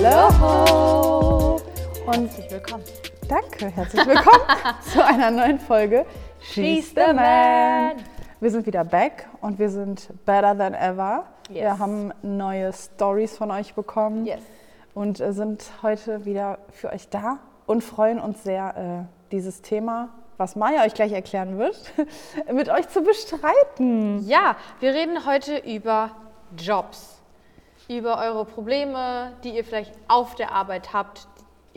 Hallo! Und Herzlich willkommen. danke, herzlich willkommen zu einer neuen Folge She's the Man. Wir sind wieder back und wir sind better than ever. Wir Yes. haben neue Stories von euch bekommen Yes. und äh, sind heute wieder für euch da und freuen uns sehr, äh, dieses Thema, was Maya euch gleich erklären wird, mit euch zu bestreiten. Ja, wir reden heute über Jobs. Über eure Probleme, die ihr vielleicht auf der Arbeit habt.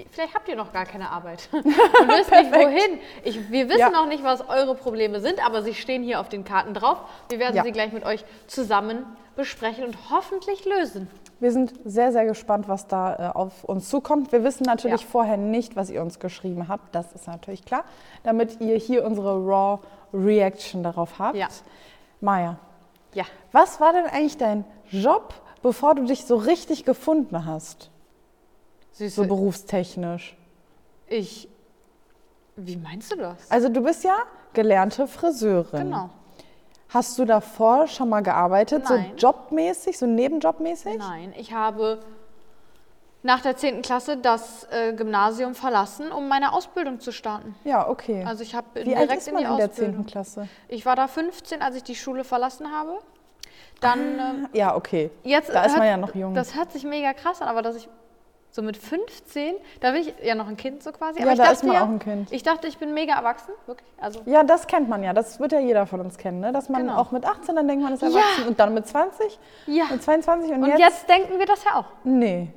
Vielleicht habt ihr noch gar keine Arbeit und wisst nicht wohin. Ich, wir wissen Ja. noch nicht, was eure Probleme sind, aber sie stehen hier auf den Karten drauf. Wir werden Ja. sie gleich mit euch zusammen besprechen und hoffentlich lösen. Wir sind sehr, sehr gespannt, was da äh, auf uns zukommt. Wir wissen natürlich Ja. vorher nicht, was ihr uns geschrieben habt. Das ist natürlich klar, damit ihr hier unsere Raw Reaction darauf habt. Ja. Maja, Ja, was war denn eigentlich dein Job, bevor du dich so richtig gefunden hast? süße. So berufstechnisch. ich. Wie meinst du das? Also du bist ja gelernte Friseurin. Genau. Hast du davor schon mal gearbeitet, Nein. so jobmäßig, so nebenjobmäßig? Nein, ich habe nach der 10. Klasse das äh, Gymnasium verlassen, um meine Ausbildung zu starten. Ja, okay. Also ich habe direkt alt ist in man die in der Ausbildung. 10. Klasse? Ich war da 15, als ich die Schule verlassen habe. Dann ähm, Ja, okay. jetzt Da ist man ja noch jung. Das hört sich mega krass an, aber dass ich so mit 15, da bin ich ja noch ein Kind so quasi. Ja, aber ich da dachte ist man ja, auch ein Kind. Ich dachte, ich bin mega erwachsen, wirklich. Also Ja, das kennt man ja. Das wird ja jeder von uns kennen, ne? dass man Genau. auch mit 18 dann denkt, man ist Ja. erwachsen und dann mit 20 ja. und 22 und, Und jetzt, jetzt denken wir das ja auch. Nee.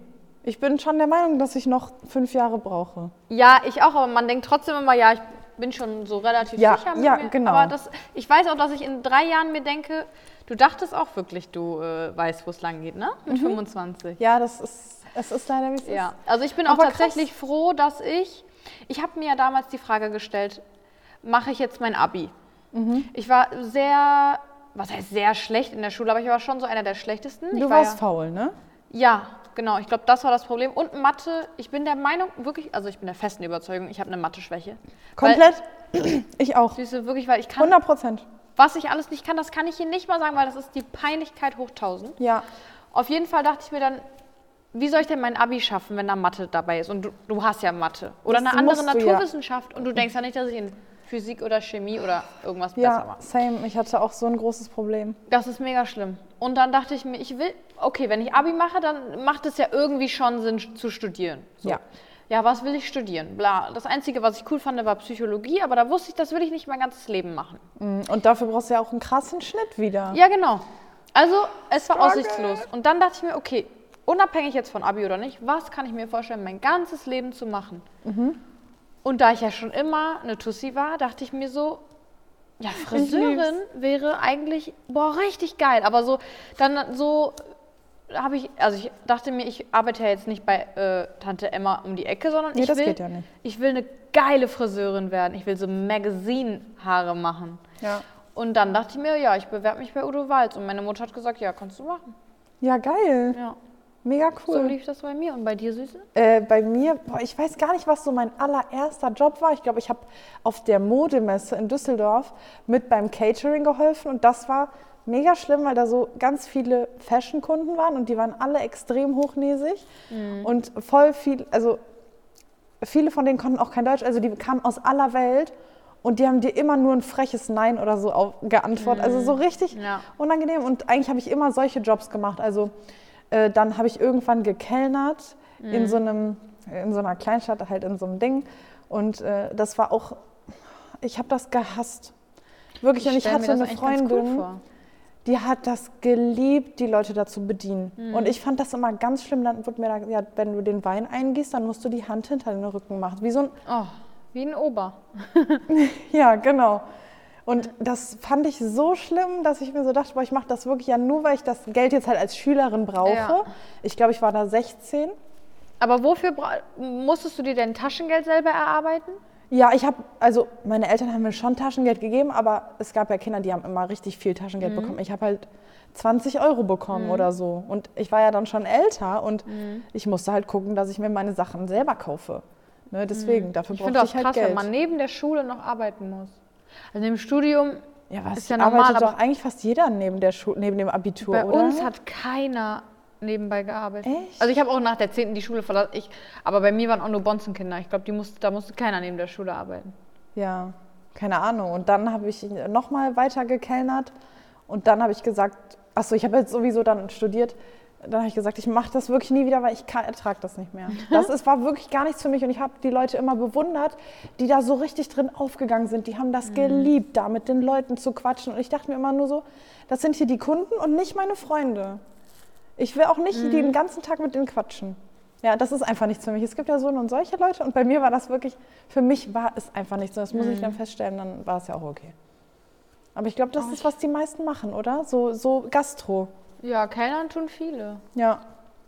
Ich bin schon der Meinung, dass ich noch fünf Jahre brauche. Ja, ich auch, aber man denkt trotzdem immer, ja, ich bin schon so relativ Ja, sicher mit ja, mir. genau. Aber das, ich weiß auch, dass ich in drei Jahren mir denke, du dachtest auch wirklich, du äh, weißt, wo es lang geht, ne? Mit 25. Ja, das ist, es ist leider wie es Ja, ist. also ich bin auch Aber krass. tatsächlich froh, dass ich, ich habe mir ja damals die Frage gestellt, mache ich jetzt mein Abi? Mhm. Ich war sehr, was heißt sehr schlecht in der Schule, aber ich war schon so einer der schlechtesten. ich Du war warst ja, faul, ne? Ja, genau. Ich glaube, das war das Problem. Und Mathe, ich bin der Meinung, wirklich, also ich bin der festen Überzeugung, ich habe eine Mathe-Schwäche. Komplett. ich auch. Weil, Süße, wirklich, weil ich kann, 100 Prozent. was ich alles nicht kann, das kann ich hier nicht mal sagen, weil das ist die Peinlichkeit hoch 1000. Ja. Auf jeden Fall dachte ich mir dann, wie soll ich denn mein Abi schaffen, wenn da Mathe dabei ist? Und du, du hast ja Mathe. Oder Das eine andere du ja. Naturwissenschaft. Und du denkst ja nicht, dass ich in Physik oder Chemie oder irgendwas besser Ja, same. Ich hatte auch so ein großes Problem. Das ist mega schlimm. Und dann dachte ich mir, ich will, okay, wenn ich Abi mache, dann macht es ja irgendwie schon Sinn zu studieren. So. Ja. Ja, was will ich studieren? Bla. Das Einzige, was ich cool fand, war Psychologie, aber da wusste ich, das will ich nicht mein ganzes Leben machen. Und dafür brauchst du ja auch einen krassen Schnitt wieder. Ja, genau. Also, es war aussichtslos. Und dann dachte ich mir, okay, unabhängig jetzt von Abi oder nicht, was kann ich mir vorstellen, mein ganzes Leben zu machen? Und da ich ja schon immer eine Tussi war, dachte ich mir so, ja, Friseurin wäre eigentlich, boah, richtig geil. Aber so, dann so habe ich, also ich dachte mir, ich arbeite ja jetzt nicht bei äh, Tante Emma um die Ecke, sondern Nee, ich das will, geht ja nicht. ich will eine geile Friseurin werden. Ich will so Magazine-Haare machen. Ja. Und dann dachte ich mir, ja, ich bewerbe mich bei Udo Walz. Und meine Mutter hat gesagt, ja, kannst du machen. Ja, geil. Ja, Mega so cool. lief das bei mir. Und bei dir, Süße? Äh, bei mir, boah, ich weiß gar nicht, was so mein allererster Job war. Ich glaube, ich habe auf der Modemesse in Düsseldorf mit beim Catering geholfen und das war mega schlimm, weil da so ganz viele Fashion-Kunden waren und die waren alle extrem hochnäsig und voll viel, also viele von denen konnten auch kein Deutsch, also die kamen aus aller Welt und die haben dir immer nur ein freches Nein oder so geantwortet. Also so richtig Ja. unangenehm. Und eigentlich habe ich immer solche Jobs gemacht. Also äh, dann habe ich irgendwann gekellnert in so einem, in so einer Kleinstadt, halt in so einem Ding. Und äh, das war auch, ich habe das gehasst. Wirklich, und ich hatte eine Freundin, die hat das geliebt, die Leute dazu bedienen. Mhm. Und ich fand das immer ganz schlimm. Dann wurde mir da gesagt, ja, wenn du den Wein eingießt, dann musst du die Hand hinter den Rücken machen. Wie so ein Oh, wie ein Ober. ja, genau. Und das fand ich so schlimm, dass ich mir so dachte, boah, ich mache das wirklich ja nur, weil ich das Geld jetzt halt als Schülerin brauche. Ja. Ich glaube, ich war da 16. Aber wofür musstest du dir dein Taschengeld selber erarbeiten? Ja, ich habe, also meine Eltern haben mir schon Taschengeld gegeben, aber es gab ja Kinder, die haben immer richtig viel Taschengeld bekommen. Ich habe halt 20 Euro bekommen oder so. Und ich war ja dann schon älter und ich musste halt gucken, dass ich mir meine Sachen selber kaufe. Ne, deswegen, dafür Ich brauchte finde ich das halt krass, Geld. wenn man neben der Schule noch arbeiten muss. Also im Studium ja, was ist ja arbeitet normal, doch aber eigentlich fast jeder neben, der Schu neben dem Abitur, bei oder? uns hat keiner nebenbei gearbeitet. Echt? Also ich habe auch nach der 10. die Schule verlassen. Ich, aber bei mir waren auch nur Bonzenkinder. Ich glaube, musste, da musste keiner neben der Schule arbeiten. Ja, keine Ahnung. Und dann habe ich nochmal weiter gekellnert und dann habe ich gesagt, achso, ich habe jetzt sowieso dann studiert. Dann habe ich gesagt, ich mache das wirklich nie wieder, weil ich ertrage das nicht mehr. Das ist, war wirklich gar nichts für mich und ich habe die Leute immer bewundert, die da so richtig drin aufgegangen sind. Die haben das geliebt, da mit den Leuten zu quatschen. Und ich dachte mir immer nur so, das sind hier die Kunden und nicht meine Freunde. Ich will auch nicht den ganzen Tag mit denen quatschen. Ja, das ist einfach nichts für mich. Es gibt ja so und solche Leute und bei mir war das wirklich, für mich war es einfach nichts. Und das muss ich dann feststellen, dann war es ja auch okay. Aber ich glaube, das ist, was die meisten machen, oder? So, so Gastro. Ja, Kellnern tun viele. Ja.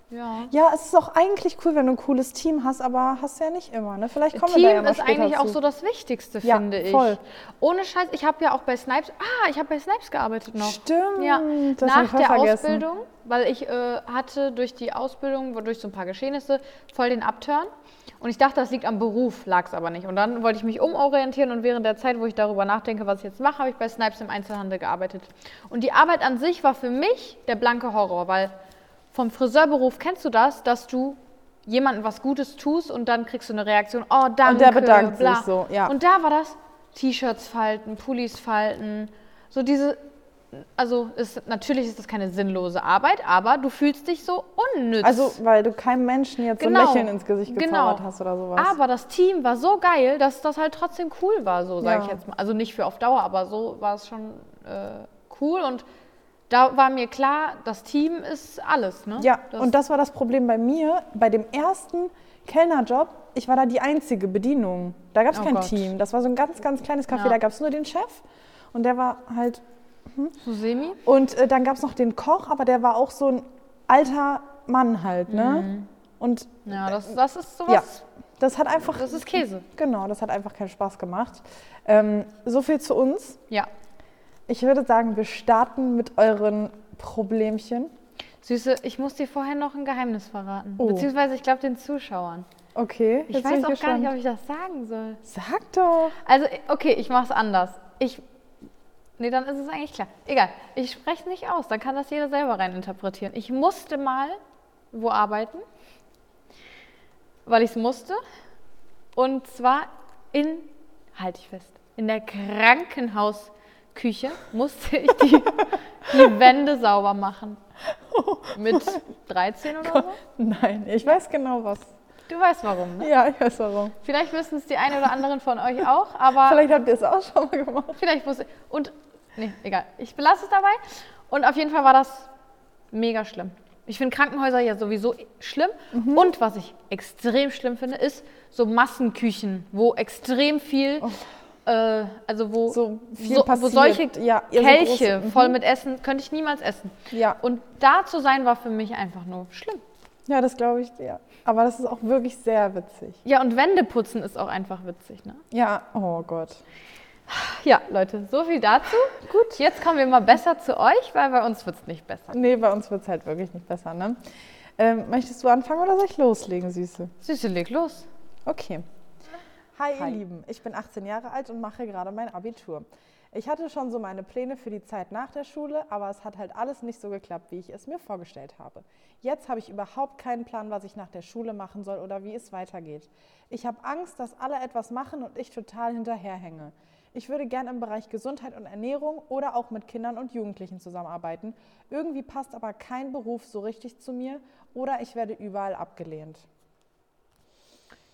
Ja. Ja, es ist auch eigentlich cool, wenn du ein cooles Team hast, aber hast du ja nicht immer. Ne? Vielleicht kommen wir da ja Team mal ist eigentlich auch zu. so das Wichtigste, Ja, finde ich. voll. Ohne Scheiß, ich habe ja auch bei Snipes, ah, ich habe bei Snipes gearbeitet noch. Stimmt, Ja, das nach der vergessen. Ausbildung, weil ich äh, hatte durch die Ausbildung, durch so ein paar Geschehnisse, voll den Upturn. Und ich dachte, das liegt am Beruf, lag es aber nicht. Und dann wollte ich mich umorientieren und während der Zeit, wo ich darüber nachdenke, was ich jetzt mache, habe ich bei Snipes im Einzelhandel gearbeitet. Und die Arbeit an sich war für mich der blanke Horror, weil vom Friseurberuf kennst du das, dass du jemandem was Gutes tust und dann kriegst du eine Reaktion, oh danke, der bedankt bla. sich so, ja. Und da war das T-Shirts falten, Pullis falten, so diese, also ist, natürlich ist das keine sinnlose Arbeit, aber du fühlst dich so unnütz. Also, weil du keinem Menschen jetzt so ein Genau. Lächeln ins Gesicht Genau. gezaubert hast oder sowas. aber das Team war so geil, dass das halt trotzdem cool war, so sage Ja. ich jetzt mal. Also nicht für auf Dauer, aber so war es schon äh, cool und da war mir klar, das Team ist alles, ne? ja, das, und das war das Problem bei mir, bei dem ersten Kellnerjob. Ich war da die einzige Bedienung. Da gab es Oh kein Gott. Team. Das war so ein ganz, ganz kleines Café. Ja. Da gab es nur den Chef und der war halt so semi. Und äh, dann gab es noch den Koch, aber der war auch so ein alter Mann halt, ne? Und Ja, das, das ist sowas, ja, das hat einfach, das ist Käse. genau, das hat einfach keinen Spaß gemacht. Ähm, so viel zu uns. Ja. Ich würde sagen, wir starten mit euren Problemchen. Süße, ich muss dir vorher noch ein Geheimnis verraten. Oh. Beziehungsweise, ich glaube, den Zuschauern. Okay, Ich weiß auch gar gespannt. nicht, ob ich das sagen soll. Sag doch. Also, okay, ich mache es anders. Ich. Nee, dann ist es eigentlich klar. Egal, ich spreche es nicht aus. Dann kann das jeder selber reininterpretieren. Ich musste mal wo arbeiten, weil ich es musste. Und zwar in, halte ich fest, in der Krankenhausküche musste ich die, die Wände sauber machen. Mit 13 oder so? Nein, ich weiß genau was. Du weißt warum, ne? Ja, ich weiß warum. Vielleicht wissen es die einen oder anderen von euch auch, aber Vielleicht habt ihr es auch schon mal gemacht. Vielleicht wusste Und, nee, egal. Ich belasse es dabei. Und auf jeden Fall war das mega schlimm. Ich finde Krankenhäuser ja sowieso schlimm. Mhm. Und was ich extrem schlimm finde, ist so Massenküchen, wo extrem viel, äh, also wo, Oh. So viel wo passiert. solche Ja, ja, so Kelche große- mhm. voll mit Essen, könnte ich niemals essen. Ja. Und da zu sein, war für mich einfach nur schlimm. Ja, das glaube ich dir. Aber das ist auch wirklich sehr witzig. Ja, und Wände putzen ist auch einfach witzig, ne? Ja, oh Gott. Ja, Leute, so viel dazu. Gut, jetzt kommen wir mal besser zu euch, weil bei uns wird es nicht besser. Nee, bei uns wird es halt wirklich nicht besser, ne? Ähm, möchtest du anfangen oder soll ich loslegen, Süße? Süße, leg los. Okay. Hi, ihr Lieben. Ich bin 18 Jahre alt und mache gerade mein Abitur. Ich hatte schon so meine Pläne für die Zeit nach der Schule, aber es hat halt alles nicht so geklappt, wie ich es mir vorgestellt habe. Jetzt habe ich überhaupt keinen Plan, was ich nach der Schule machen soll oder wie es weitergeht. Ich habe Angst, dass alle etwas machen und ich total hinterherhänge. Ich würde gern im Bereich Gesundheit und Ernährung oder auch mit Kindern und Jugendlichen zusammenarbeiten. Irgendwie passt aber kein Beruf so richtig zu mir oder ich werde überall abgelehnt.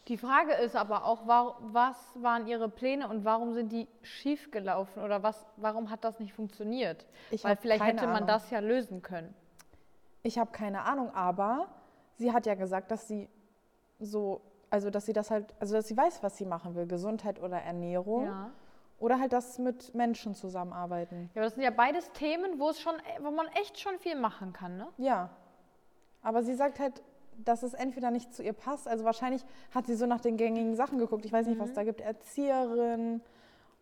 Die Frage ist aber auch, wa- was waren Ihre Pläne und warum sind die schief gelaufen oder was, warum hat das nicht funktioniert? Ich Weil vielleicht hätte man Ahnung. das ja lösen können. Ich habe keine Ahnung, aber sie hat ja gesagt, dass sie so, also dass sie das halt, also dass sie weiß, was sie machen will, Gesundheit oder Ernährung Ja. Oder halt das mit Menschen zusammenarbeiten. Ja, aber das sind ja beides Themen, wo es schon, wo man echt schon viel machen kann, ne? Ja, aber sie sagt halt, dass es entweder nicht zu ihr passt, also wahrscheinlich hat sie so nach den gängigen Sachen geguckt. Ich weiß nicht, Mhm. was da gibt, Erzieherin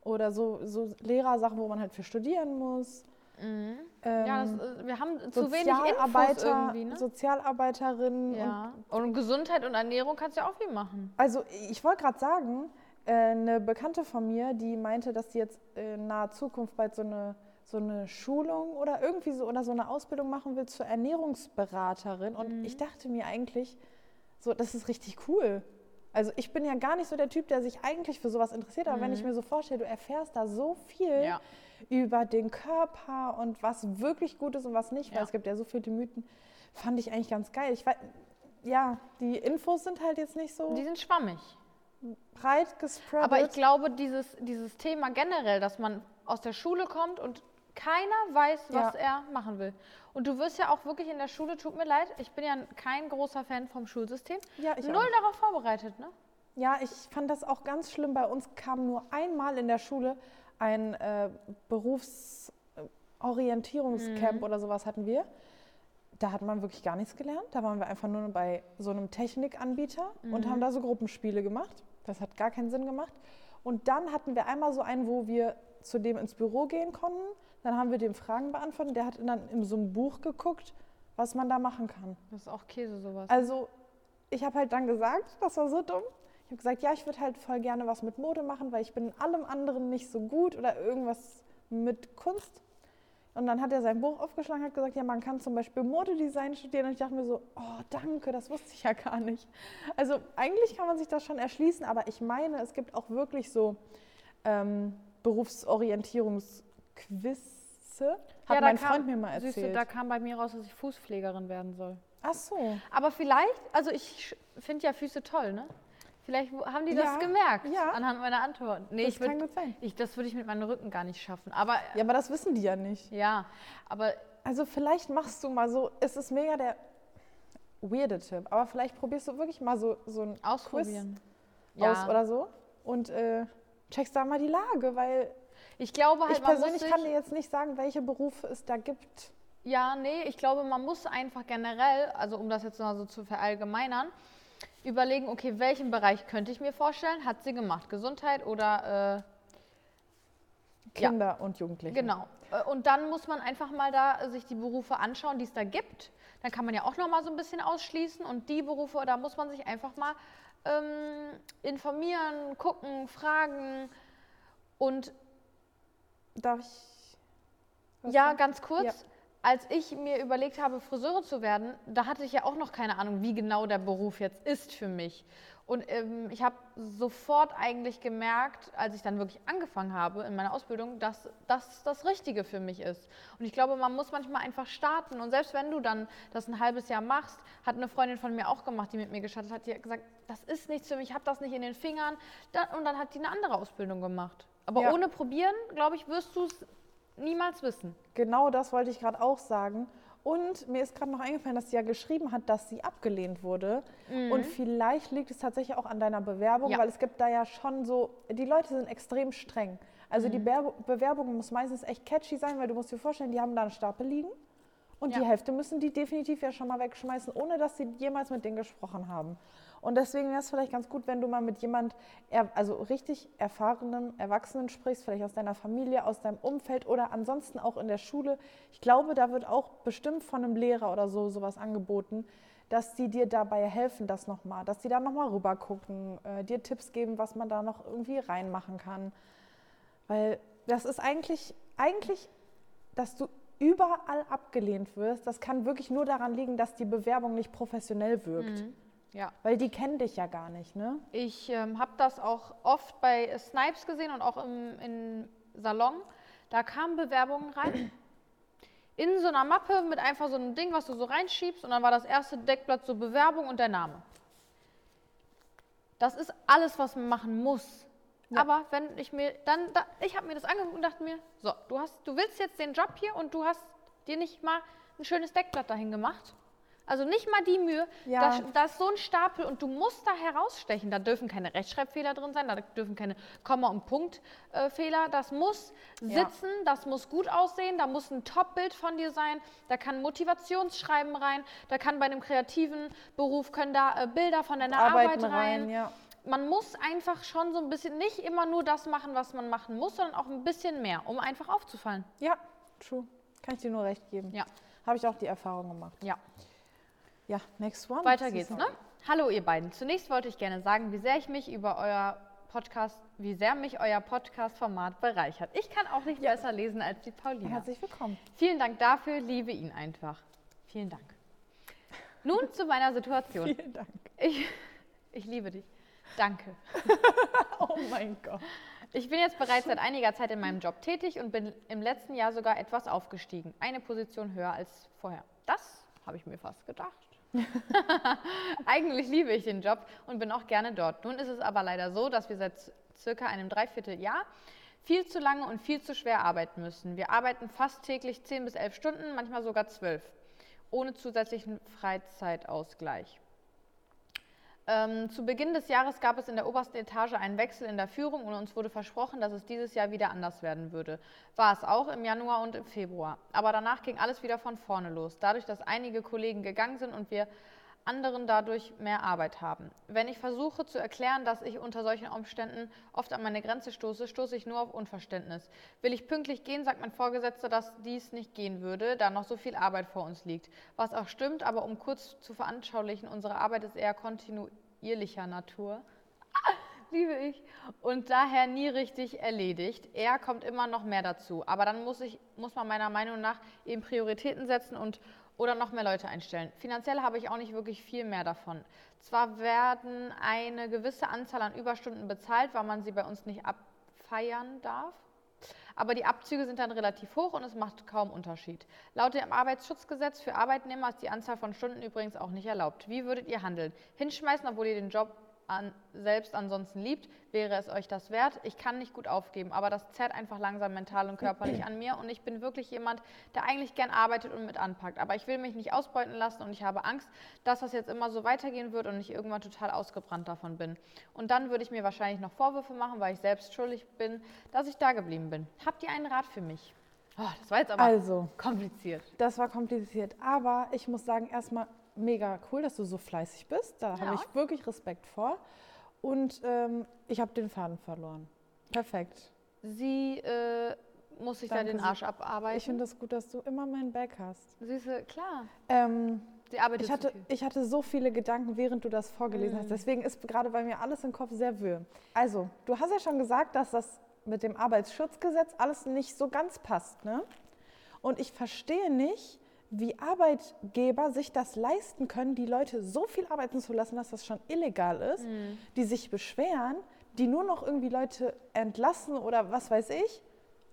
oder so, so Lehrersachen, wo man halt für studieren muss. Ähm, ja, das, äh, wir haben zu wenig Infos irgendwie, ne? Sozialarbeiterin und Ja. Und Gesundheit und Ernährung kannst du ja auch viel machen. Also ich wollte gerade sagen, eine Bekannte von mir, die meinte, dass sie jetzt in naher Zukunft bald so eine, so eine Schulung oder irgendwie so oder so eine Ausbildung machen will zur Ernährungsberaterin. Und ich dachte mir eigentlich, so, das ist richtig cool. Also ich bin ja gar nicht so der Typ, der sich eigentlich für sowas interessiert, aber wenn ich mir so vorstelle, du erfährst da so viel Ja. über den Körper und was wirklich gut ist und was nicht, weil Ja. es gibt ja so viele Mythen, fand ich eigentlich ganz geil. Ich weiß, ja, die Infos sind halt jetzt nicht so Die sind schwammig. Breit gespreadet. Aber ich glaube, dieses, dieses Thema generell, dass man aus der Schule kommt und keiner weiß, was Ja. er machen will. Und du wirst ja auch wirklich in der Schule, tut mir leid, ich bin ja kein großer Fan vom Schulsystem, Ja, null auch. darauf vorbereitet, ne? Ja, ich fand das auch ganz schlimm. Bei uns kam nur einmal in der Schule ein äh, Berufsorientierungscamp oder sowas hatten wir. Da hat man wirklich gar nichts gelernt. Da waren wir einfach nur bei so einem Technikanbieter und haben da so Gruppenspiele gemacht. Das hat gar keinen Sinn gemacht. Und dann hatten wir einmal so einen, wo wir zu dem ins Büro gehen konnten. Dann haben wir dem Fragen beantwortet. Der hat dann in so einem Buch geguckt, was man da machen kann. Das ist auch Käse, sowas. Also, ich habe halt dann gesagt, das war so dumm. Ich habe gesagt, ja, ich würde halt voll gerne was mit Mode machen, weil ich bin in allem anderen nicht so gut oder irgendwas mit Kunst. Und dann hat er sein Buch aufgeschlagen und hat gesagt, ja, man kann zum Beispiel Modedesign studieren. Und ich dachte mir so, oh, danke, das wusste ich ja gar nicht. Also eigentlich kann man sich das schon erschließen, aber ich meine, es gibt auch wirklich so ähm, Berufsorientierungsquizze. Hat da mein kam- Freund mir mal erzählt. Siehst du, da kam bei mir raus, dass ich Fußpflegerin werden soll. Ach so. Aber vielleicht, also ich finde ja Füße toll, ne? Vielleicht haben die das Ja, gemerkt ja. anhand meiner Antwort. Nee, Das ich würd, kann gut sein. Ich, das würde ich mit meinem Rücken gar nicht schaffen. Aber Ja, aber das wissen die ja nicht. ja, aber Also vielleicht machst du mal so, es ist mega der weirde Tipp, aber vielleicht probierst du wirklich mal so, so ein ausprobieren. Quiz aus oder so und äh, checkst da mal die Lage, weil Ich glaube halt, ich persönlich kann dir jetzt nicht sagen, welche Berufe es da gibt. Ja, nee, ich glaube, man muss einfach generell, also um das jetzt mal so zu verallgemeinern, überlegen, okay, welchen Bereich könnte ich mir vorstellen? Hat sie gemacht? Gesundheit oder äh, Ja. Kinder und Jugendliche. Genau. Äh, Und dann muss man einfach mal da sich die Berufe anschauen, die es da gibt. Dann kann man ja auch noch mal so ein bisschen ausschließen. Und die Berufe, da muss man sich einfach mal ähm, informieren, gucken, fragen. Und Darf ich? ja, sagen? ganz kurz. Ja. Als ich mir überlegt habe, Friseure zu werden, da hatte ich ja auch noch keine Ahnung, wie genau der Beruf jetzt ist für mich. Und ähm, ich habe sofort eigentlich gemerkt, als ich dann wirklich angefangen habe in meiner Ausbildung, dass das das Richtige für mich ist. Und ich glaube, man muss manchmal einfach starten. Und selbst wenn du dann das ein halbes Jahr machst, hat eine Freundin von mir auch gemacht, die mit mir gestartet hat, die hat gesagt, das ist nichts für mich, ich habe das nicht in den Fingern. Und dann hat die eine andere Ausbildung gemacht. Aber Ja. ohne probieren, glaube ich, wirst du es niemals wissen. Genau das wollte ich gerade auch sagen. Und mir ist gerade noch eingefallen, dass sie ja geschrieben hat, dass sie abgelehnt wurde. Und vielleicht liegt es tatsächlich auch an deiner Bewerbung, Mhm. Ja. weil es gibt da ja schon so, die Leute sind extrem streng. Also Mhm. die Be Bewerbung muss meistens echt catchy sein, weil du musst dir vorstellen, die haben da einen Stapel liegen. Und die Ja. Hälfte müssen die definitiv ja schon mal wegschmeißen, ohne dass sie jemals mit denen gesprochen haben. Und deswegen wäre es vielleicht ganz gut, wenn du mal mit jemand, also richtig erfahrenem Erwachsenen sprichst, vielleicht aus deiner Familie, aus deinem Umfeld oder ansonsten auch in der Schule. Ich glaube, da wird auch bestimmt von einem Lehrer oder so sowas angeboten, dass die dir dabei helfen, das nochmal, dass die da nochmal rüber gucken, äh, dir Tipps geben, was man da noch irgendwie reinmachen kann. Weil das ist eigentlich, eigentlich, dass du überall abgelehnt wirst, das kann wirklich nur daran liegen, dass die Bewerbung nicht professionell wirkt. Ja. Weil die kennen dich ja gar nicht, ne? Ich ähm, habe das auch oft bei Snipes gesehen und auch im, im Salon. Da kamen Bewerbungen rein. In so einer Mappe mit einfach so einem Ding, was du so reinschiebst. Und dann war das erste Deckblatt so Bewerbung und der Name. Das ist alles, was man machen muss. Aber wenn ich mir dann, da, ich habe mir das angeguckt und dachte mir, so, du hast, du willst jetzt den Job hier und du hast dir nicht mal ein schönes Deckblatt dahin gemacht. Also nicht mal die Mühe, Ja. da, da ist so ein Stapel und du musst da herausstechen. Da dürfen keine Rechtschreibfehler drin sein, da dürfen keine Komma- und Punktfehler. das muss Ja. sitzen, das muss gut aussehen, da muss ein Top-Bild von dir sein, da kann Motivationsschreiben rein, da kann bei einem kreativen Beruf können da äh, Bilder von deiner Arbeiten Arbeit rein. rein, ja. Man muss einfach schon so ein bisschen, nicht immer nur das machen, was man machen muss, sondern auch ein bisschen mehr, um einfach aufzufallen. Ja, true. Kann ich dir nur recht geben. Ja, Habe ich auch die Erfahrung gemacht. ja. Ja, next one. Weiter geht's, ne? Hallo ihr beiden. Zunächst wollte ich gerne sagen, wie sehr ich mich über euer Podcast, wie sehr mich euer Podcast-Format bereichert. Ich kann auch nicht besser lesen als die Paulina. Herzlich willkommen. Vielen Dank dafür, liebe ihn einfach. Vielen Dank. Nun zu meiner Situation. Vielen Dank. Ich, ich liebe dich. Danke. Oh mein Gott. Ich bin jetzt bereits seit einiger Zeit in meinem Job tätig und bin im letzten Jahr sogar etwas aufgestiegen. Eine Position höher als vorher. Das habe ich mir fast gedacht. Eigentlich liebe ich den Job und bin auch gerne dort. Nun ist es aber leider so, dass wir seit circa einem Dreivierteljahr viel zu lange und viel zu schwer arbeiten müssen. Wir arbeiten fast täglich 10 bis 11 Stunden, manchmal sogar 12, ohne zusätzlichen Freizeitausgleich. Ähm, zu Beginn des Jahres gab es in der obersten Etage einen Wechsel in der Führung und uns wurde versprochen, dass es dieses Jahr wieder anders werden würde. War es auch im Januar und im Februar. Aber danach ging alles wieder von vorne los, dadurch, dass einige Kollegen gegangen sind und wir anderen dadurch mehr Arbeit haben. Wenn ich versuche zu erklären, dass ich unter solchen Umständen oft an meine Grenze stoße, stoße ich nur auf Unverständnis. Will ich pünktlich gehen, sagt mein Vorgesetzter, dass dies nicht gehen würde, da noch so viel Arbeit vor uns liegt. Was auch stimmt, aber um kurz zu veranschaulichen, unsere Arbeit ist eher kontinuierlicher Natur. Liebe ich. Und daher nie richtig erledigt. Er kommt immer noch mehr dazu. Aber dann muss, ich, muss man meiner Meinung nach eben Prioritäten setzen und oder noch mehr Leute einstellen. Finanziell habe ich auch nicht wirklich viel mehr davon. Zwar werden eine gewisse Anzahl an Überstunden bezahlt, weil man sie bei uns nicht abfeiern darf. Aber die Abzüge sind dann relativ hoch und es macht kaum Unterschied. Laut dem Arbeitsschutzgesetz für Arbeitnehmer ist die Anzahl von Stunden übrigens auch nicht erlaubt. Wie würdet ihr handeln? Hinschmeißen, obwohl ihr den Job an, selbst ansonsten liebt, wäre es euch das wert. Ich kann nicht gut aufgeben, aber das zerrt einfach langsam mental und körperlich an mir und ich bin wirklich jemand, der eigentlich gern arbeitet und mit anpackt. Aber ich will mich nicht ausbeuten lassen und ich habe Angst, dass das jetzt immer so weitergehen wird und ich irgendwann total ausgebrannt davon bin. Und dann würde ich mir wahrscheinlich noch Vorwürfe machen, weil ich selbst schuldig bin, dass ich da geblieben bin. Habt ihr einen Rat für mich? Oh, das war jetzt aber Also. kompliziert. Das war kompliziert, aber ich muss sagen, erstmal mega cool, dass du so fleißig bist. Da Ja. habe ich wirklich Respekt vor. Und ähm, ich habe den Faden verloren. Perfekt. Sie äh, muss sich Danke, da den Arsch abarbeiten. Ich finde es das gut, dass du immer mein Back hast. Süße, klar. Ähm, Sie arbeitet ich, hatte, ich hatte so viele Gedanken, während du das vorgelesen Mm. hast. Deswegen ist gerade bei mir alles im Kopf sehr wirr. Also, du hast ja schon gesagt, dass das mit dem Arbeitsschutzgesetz alles nicht so ganz passt. Ne? Und ich verstehe nicht, wie Arbeitgeber sich das leisten können, die Leute so viel arbeiten zu lassen, dass das schon illegal ist, Mm. die sich beschweren, die nur noch irgendwie Leute entlassen oder was weiß ich.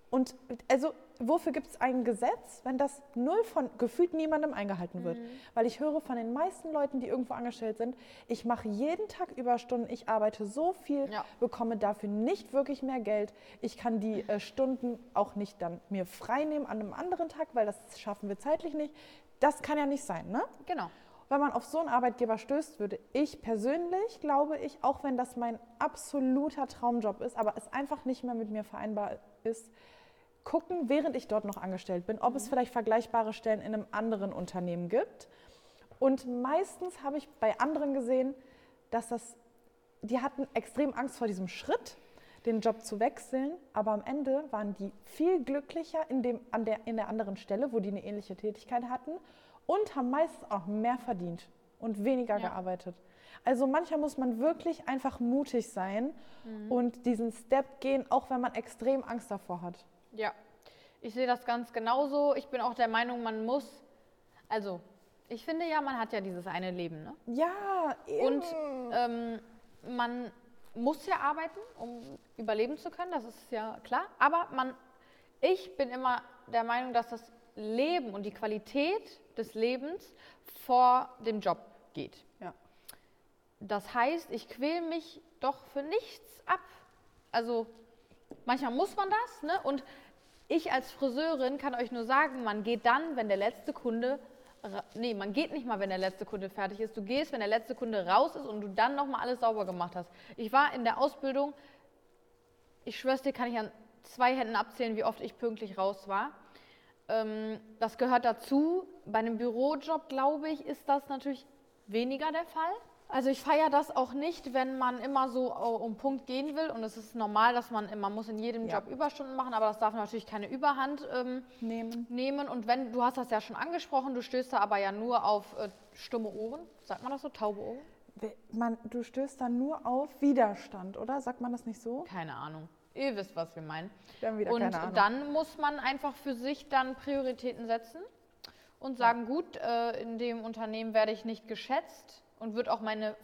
Und also, wofür gibt es ein Gesetz, wenn das null von gefühlt niemandem eingehalten wird? Weil ich höre von den meisten Leuten, die irgendwo angestellt sind, ich mache jeden Tag Überstunden, ich arbeite so viel, Ja. bekomme dafür nicht wirklich mehr Geld. Ich kann die äh, Stunden auch nicht dann mir frei nehmen an einem anderen Tag, weil das schaffen wir zeitlich nicht. Das kann ja nicht sein, ne? Genau. Wenn man auf so einen Arbeitgeber stößt, würde ich persönlich, glaube ich, auch wenn das mein absoluter Traumjob ist, aber es einfach nicht mehr mit mir vereinbar ist, gucken, während ich dort noch angestellt bin, ob es vielleicht vergleichbare Stellen in einem anderen Unternehmen gibt. Und meistens habe ich bei anderen gesehen, dass das, die hatten extrem Angst vor diesem Schritt, den Job zu wechseln, aber am Ende waren die viel glücklicher in, dem, an der, in der anderen Stelle, wo die eine ähnliche Tätigkeit hatten und haben meistens auch mehr verdient und weniger Ja. gearbeitet. Also manchmal muss man wirklich einfach mutig sein und diesen Step gehen, auch wenn man extrem Angst davor hat. Ja, ich sehe das ganz genauso. Ich bin auch der Meinung, man muss, also ich finde ja, man hat ja dieses eine Leben, ne? Ja, eben. Und ähm, man muss ja arbeiten, um überleben zu können, das ist ja klar. Aber man, ich bin immer der Meinung, dass das Leben und die Qualität des Lebens vor dem Job geht. ja. Das heißt, ich quäle mich doch für nichts ab. Also manchmal muss man das, ne? Und ich als Friseurin kann euch nur sagen, man geht dann, wenn der letzte Kunde, nee, man geht nicht mal, wenn der letzte Kunde fertig ist. Du gehst, wenn der letzte Kunde raus ist und du dann nochmal alles sauber gemacht hast. Ich war in der Ausbildung, ich schwör's dir, kann ich an zwei Händen abzählen, wie oft ich pünktlich raus war. Ähm, das gehört dazu. Bei einem Bürojob, glaube ich, ist das natürlich weniger der Fall. Also ich feiere das auch nicht, wenn man immer so äh, um Punkt gehen will. Und es ist normal, dass man, man muss in jedem Ja. Job Überstunden machen, aber das darf natürlich keine Überhand ähm, Nehmen. nehmen. Und wenn, du hast das ja schon angesprochen, du stößt da aber ja nur auf äh, stumme Ohren. Sagt man das so, taube Ohren? man, du stößt dann nur auf Widerstand, oder? Sagt man das nicht so? Keine Ahnung. Ihr wisst, was wir meinen. Und keine Ahnung. dann muss man einfach für sich dann Prioritäten setzen und sagen, gut, äh, in dem Unternehmen werde ich nicht geschätzt und wird auch meine,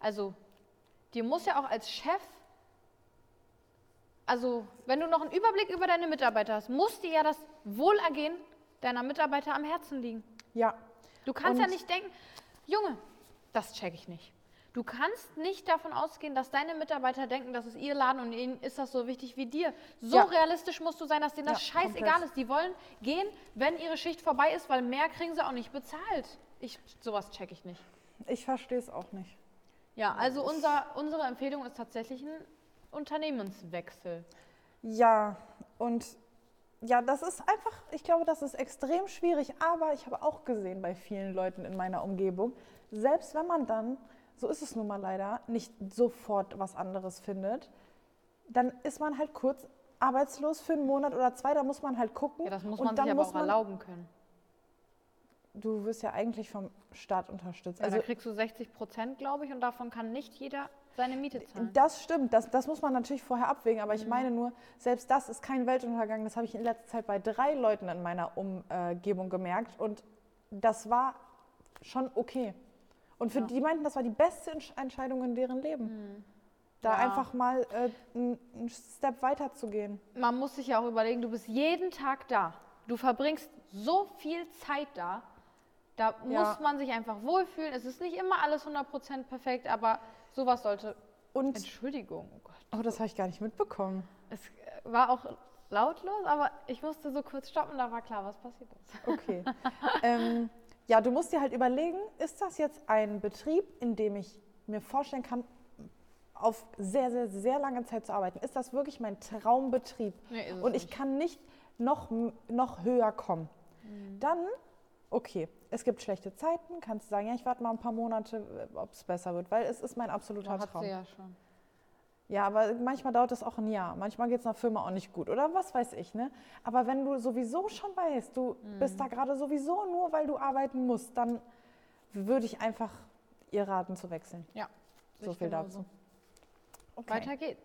also dir muss ja auch als Chef, also wenn du noch einen Überblick über deine Mitarbeiter hast, muss dir ja das Wohlergehen deiner Mitarbeiter am Herzen liegen. Ja. Du kannst ja Und- nicht denken, Junge, das check ich nicht. Du kannst nicht davon ausgehen, dass deine Mitarbeiter denken, das ist ihr Laden und ihnen ist das so wichtig wie dir. So Ja. realistisch musst du sein, dass denen das Ja, scheißegal komplett. ist. Die wollen gehen, wenn ihre Schicht vorbei ist, weil mehr kriegen sie auch nicht bezahlt. Ich, sowas check ich nicht. Ich verstehe es auch nicht. Ja, also unser, unsere Empfehlung ist tatsächlich ein Unternehmenswechsel. Ja, und ja, das ist einfach, ich glaube, das ist extrem schwierig, aber ich habe auch gesehen bei vielen Leuten in meiner Umgebung, selbst wenn man dann, so ist es nun mal leider, nicht sofort was anderes findet, dann ist man halt kurz arbeitslos für einen Monat oder zwei, da muss man halt gucken. Ja, das muss man dann sich aber auch man, erlauben können. Du wirst ja eigentlich vom Staat unterstützt. Ja, Also da kriegst du 60 Prozent, glaube ich, und davon kann nicht jeder seine Miete zahlen. Das stimmt, das, das muss man natürlich vorher abwägen, aber ich Mhm. meine nur, selbst das ist kein Weltuntergang. Das habe ich in letzter Zeit bei drei Leuten in meiner Umgebung gemerkt und das war schon okay. Und für Ja. die meinten, das war die beste Entsch- Entscheidung in deren Leben. Da Mhm. Ja. einfach mal äh, einen Step weiter zu gehen. man muss sich ja auch überlegen, du bist jeden Tag da. Du verbringst so viel Zeit da. Da Ja. muss man sich einfach wohlfühlen. Es ist nicht immer alles 100% perfekt, aber sowas sollte. Und, Entschuldigung, oh Gott. oh, das habe ich gar nicht mitbekommen. Es war auch lautlos, aber ich musste so kurz stoppen, da war klar, was passiert ist. Okay. ähm, ja, du musst dir halt überlegen, ist das jetzt ein Betrieb, in dem ich mir vorstellen kann, auf sehr, sehr, sehr lange Zeit zu arbeiten? Ist das wirklich mein Traumbetrieb? Nee, ist es Und ich nicht. kann nicht noch, noch höher kommen. Mhm. Dann, okay, es gibt schlechte Zeiten, kannst du sagen, ja, ich warte mal ein paar Monate, ob es besser wird, weil es ist mein absoluter Da hat Traum. sie ja schon. Ja, aber manchmal dauert das auch ein Jahr. Manchmal geht es einer Firma auch nicht gut oder was weiß ich. Ne? Aber wenn du sowieso schon weißt, du bist da gerade sowieso nur, weil du arbeiten musst, dann würde ich einfach ihr raten zu wechseln. Ja. So viel dazu. Okay. Weiter geht's.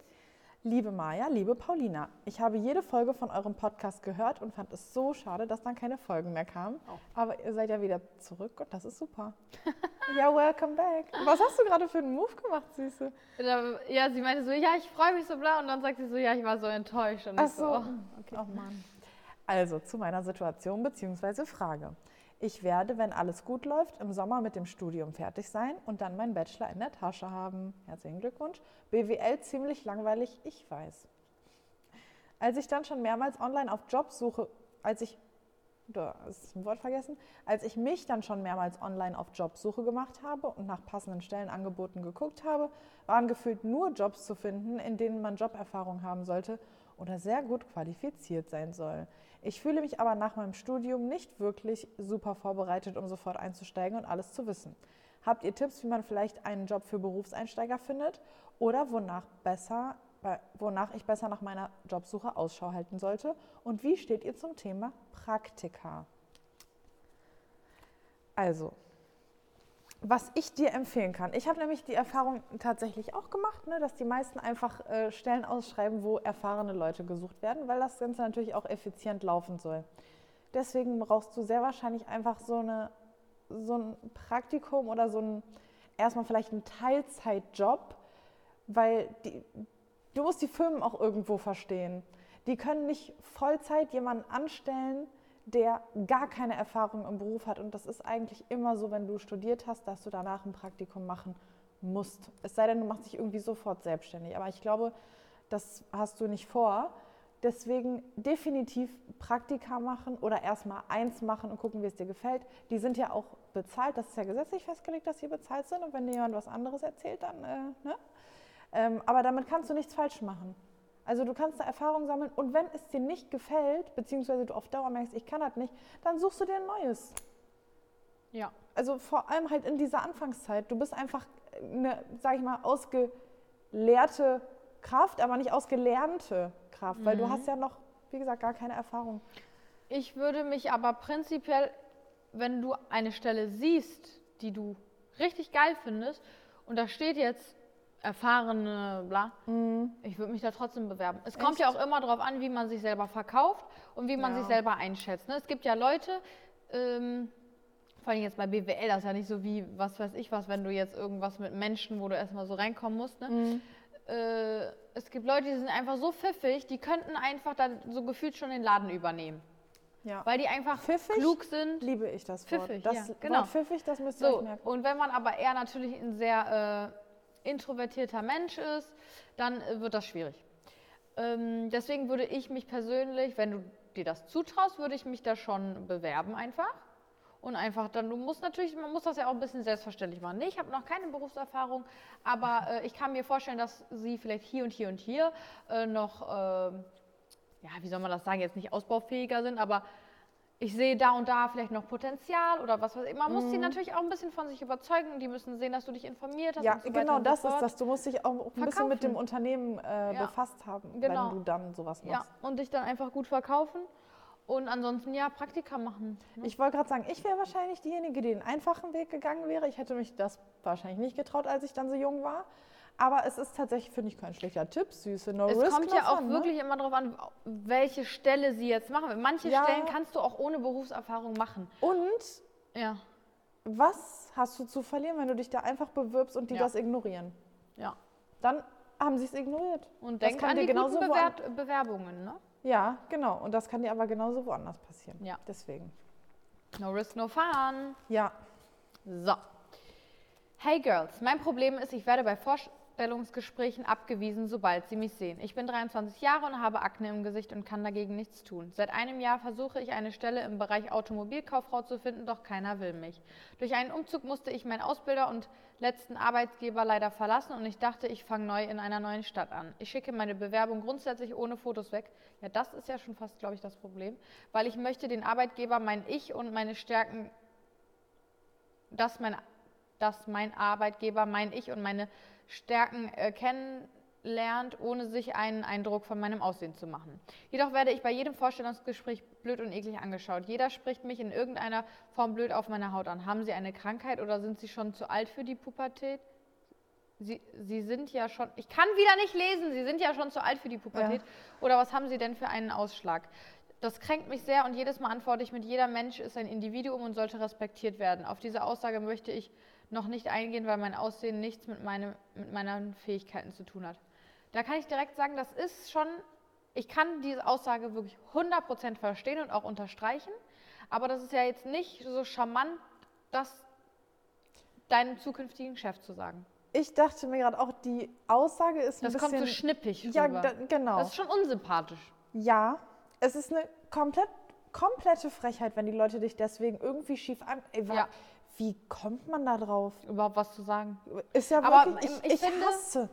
Liebe Maja, liebe Paulina, ich habe jede Folge von eurem Podcast gehört und fand es so schade, dass dann keine Folgen mehr kamen. Oh. Aber ihr seid ja wieder zurück und das ist super. ja, welcome back. Was hast du gerade für einen Move gemacht, Süße? Ja, sie meinte so, ja, ich freue mich so bla. Und dann sagt sie so, ja, ich war so enttäuscht. Und Ach so, so. oh, okay. Oh Mann. Also zu meiner Situation bzw. Frage. Ich werde, wenn alles gut läuft, im Sommer mit dem Studium fertig sein und dann meinen Bachelor in der Tasche haben. Herzlichen Glückwunsch. BWL ziemlich langweilig, ich weiß. Als ich dann schon mehrmals online auf Jobsuche, als ich, da ist ein Wort vergessen, als ich mich dann schon mehrmals online auf Jobsuche gemacht habe und nach passenden Stellenangeboten geguckt habe, waren gefühlt nur Jobs zu finden, in denen man Joberfahrung haben sollte oder sehr gut qualifiziert sein soll. Ich fühle mich aber nach meinem Studium nicht wirklich super vorbereitet, um sofort einzusteigen und alles zu wissen. Habt ihr Tipps, wie man vielleicht einen Job für Berufseinsteiger findet oder wonach, besser, wonach ich besser nach meiner Jobsuche Ausschau halten sollte? Und wie steht ihr zum Thema Praktika? Also, was ich dir empfehlen kann. Ich habe nämlich die Erfahrung tatsächlich auch gemacht, ne, dass die meisten einfach äh, Stellen ausschreiben, wo erfahrene Leute gesucht werden, weil das Ganze natürlich auch effizient laufen soll. Deswegen brauchst du sehr wahrscheinlich einfach so, eine, so ein Praktikum oder so ein, erstmal vielleicht einen Teilzeitjob, weil die, du musst die Firmen auch irgendwo verstehen. Die können nicht Vollzeit jemanden anstellen, der gar keine Erfahrung im Beruf hat. Und das ist eigentlich immer so, wenn du studiert hast, dass du danach ein Praktikum machen musst. Es sei denn, du machst dich irgendwie sofort selbstständig. Aber ich glaube, das hast du nicht vor. Deswegen definitiv Praktika machen oder erstmal eins machen und gucken, wie es dir gefällt. Die sind ja auch bezahlt. Das ist ja gesetzlich festgelegt, dass sie bezahlt sind. Und wenn dir jemand was anderes erzählt, dann, äh, ne? Ähm, aber damit kannst du nichts falsch machen. Also du kannst da Erfahrung sammeln und wenn es dir nicht gefällt, beziehungsweise du auf Dauer merkst, ich kann das nicht, dann suchst du dir ein neues. Ja. Also vor allem halt in dieser Anfangszeit. Du bist einfach eine, sag ich mal, ausgelehrte Kraft, aber nicht ausgelernte Kraft, weil du hast ja noch, wie gesagt, gar keine Erfahrung. Ich würde mich aber prinzipiell, wenn du eine Stelle siehst, die du richtig geil findest und da steht jetzt erfahrene, bla, ich würde mich da trotzdem bewerben. Es kommt ja auch immer darauf an, wie man sich selber verkauft und wie man Ja. sich selber einschätzt. Ne? Es gibt ja Leute, ähm, vor allem jetzt bei BWL, das ist ja nicht so wie, was weiß ich was, wenn du jetzt irgendwas mit Menschen, wo du erstmal so reinkommen musst. Ne? Äh, es gibt Leute, die sind einfach so pfiffig, die könnten einfach dann so gefühlt schon den Laden übernehmen. Ja. Weil die einfach Pfiffig? klug sind. Liebe ich das Wort. Pfiffig, das ja, genau. Wort pfiffig, das müsst ihr So, merken. und wenn man aber eher natürlich ein sehr äh, introvertierter Mensch ist, dann äh, wird das schwierig. Ähm, deswegen würde ich mich persönlich, wenn du dir das zutraust, würde ich mich da schon bewerben einfach. Und einfach dann, du musst natürlich, man muss das ja auch ein bisschen selbstverständlich machen. Nee, ich habe noch keine Berufserfahrung, aber äh, ich kann mir vorstellen, dass sie vielleicht hier und hier und hier äh, noch, äh, ja, wie soll man das sagen, jetzt nicht ausbaufähiger sind, aber ich sehe da und da vielleicht noch Potenzial oder was weiß ich. Man muss sie natürlich auch ein bisschen von sich überzeugen. Die müssen sehen, dass du dich informiert hast. Mhm. Ja, so genau, und so das ist das. Du musst dich auch ein bisschen mit dem Verkaufen. Unternehmen äh, Ja. befasst haben, Genau. wenn du dann sowas Ja, machst. und dich dann einfach gut verkaufen. Und ansonsten ja, Praktika machen. ne? Ich wollte gerade sagen, ich wäre wahrscheinlich diejenige, die den einfachen Weg gegangen wäre. Ich hätte mich das wahrscheinlich nicht getraut, als ich dann so jung war. Aber es ist tatsächlich, finde ich, kein schlechter Tipp. Süße No Es Risk, kommt ja auch fun, ne? wirklich immer darauf an, welche Stelle sie jetzt machen. Manche Ja. Stellen kannst du auch ohne Berufserfahrung machen. Und Ja, was hast du zu verlieren, wenn du dich da einfach bewirbst und die Ja. das ignorieren? ja. Dann haben sie es ignoriert. Und Das denk kann an dir die genauso guten Bewert Bewerbungen, ne? Ja, genau. Und das kann dir aber genauso woanders passieren. Ja. Deswegen. No risk, no fun. Ja. So. Hey Girls, mein Problem ist, ich werde bei Vorstellungsgesprächen abgewiesen, sobald sie mich sehen. Ich bin 23 Jahre und habe Akne im Gesicht und kann dagegen nichts tun. Seit einem Jahr versuche ich eine Stelle im Bereich Automobilkauffrau zu finden, doch keiner will mich. Durch einen Umzug musste ich meinen Ausbilder und letzten Arbeitgeber leider verlassen und ich dachte, ich fange neu in einer neuen Stadt an. Ich schicke meine Bewerbung grundsätzlich ohne Fotos weg. Ja, das ist ja schon fast, glaube ich, das Problem, weil ich möchte den Arbeitgeber mein Ich und meine Stärken dass mein, dass mein Arbeitgeber mein Ich und meine Stärken äh, kennenlernt, ohne sich einen Eindruck von meinem Aussehen zu machen. Jedoch werde ich bei jedem Vorstellungsgespräch blöd und eklig angeschaut. Jeder spricht mich in irgendeiner Form blöd auf meine Haut an. Haben Sie eine Krankheit oder sind Sie schon zu alt für die Pubertät? Sie, Sie sind ja schon, ich kann wieder nicht lesen, Sie sind ja schon zu alt für die Pubertät. Oder was haben Sie denn für einen Ausschlag? Das kränkt mich sehr und jedes Mal antworte ich mit, jeder Mensch ist ein Individuum und sollte respektiert werden. Auf diese Aussage möchte ich noch nicht eingehen, weil mein Aussehen nichts mit, meine, mit meinen Fähigkeiten zu tun hat. Da kann ich direkt sagen, das ist schon, ich kann diese Aussage wirklich 100% verstehen und auch unterstreichen, aber das ist ja jetzt nicht so charmant, das deinem zukünftigen Chef zu sagen. Ich dachte mir gerade auch, die Aussage ist ein Das bisschen... kommt so schnippig Ja, da, genau. Das ist schon unsympathisch. Ja, es ist eine komplett, komplette Frechheit, wenn die Leute dich deswegen irgendwie schief an... Ey, wa- Ja. Wie kommt man da drauf? Überhaupt was zu sagen. Ist ja Aber wirklich... Ich, ich ich, hasse,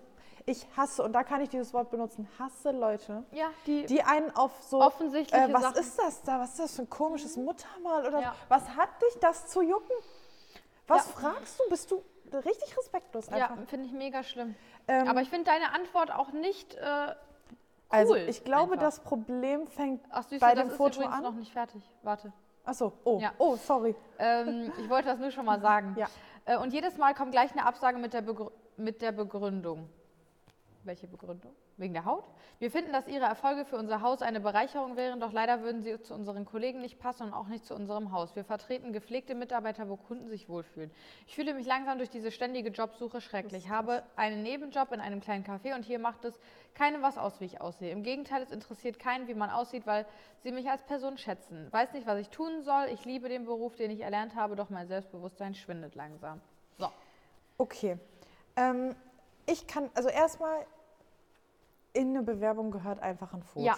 ich hasse, und da kann ich dieses Wort benutzen, hasse Leute, Ja, die, die einen auf so... Offensichtliche äh, was Sachen. ist das da? Was ist das für ein komisches Muttermal? Oder Ja. was hat dich das zu jucken? Was Ja. fragst du? Bist du richtig respektlos ja, einfach? finde ich mega schlimm. Ähm, Aber ich finde deine Antwort auch nicht äh, cool. also ich glaube, einfach. das Problem fängt Ach süß, bei das dem ist Foto übrigens an. noch nicht fertig. Warte. Achso, oh, Ja. oh, sorry. Ähm, ich wollte das nur schon mal sagen. Ja. Äh, und jedes Mal kommt gleich eine Absage mit der, Begrü mit der Begründung. Welche Begründung? Wegen der Haut? Wir finden, dass Ihre Erfolge für unser Haus eine Bereicherung wären, doch leider würden sie zu unseren Kollegen nicht passen und auch nicht zu unserem Haus. Wir vertreten gepflegte Mitarbeiter, wo Kunden sich wohlfühlen. Ich fühle mich langsam durch diese ständige Jobsuche schrecklich. Habe einen Nebenjob in einem kleinen Café und hier macht es keinem was aus, wie ich aussehe. Im Gegenteil, es interessiert keinen, wie man aussieht, weil sie mich als Person schätzen. Weiß nicht, was ich tun soll. Ich liebe den Beruf, den ich erlernt habe, doch mein Selbstbewusstsein schwindet langsam. So. Okay. Ähm, ich kann, also erstmal, in eine Bewerbung gehört einfach ein Foto. Ja.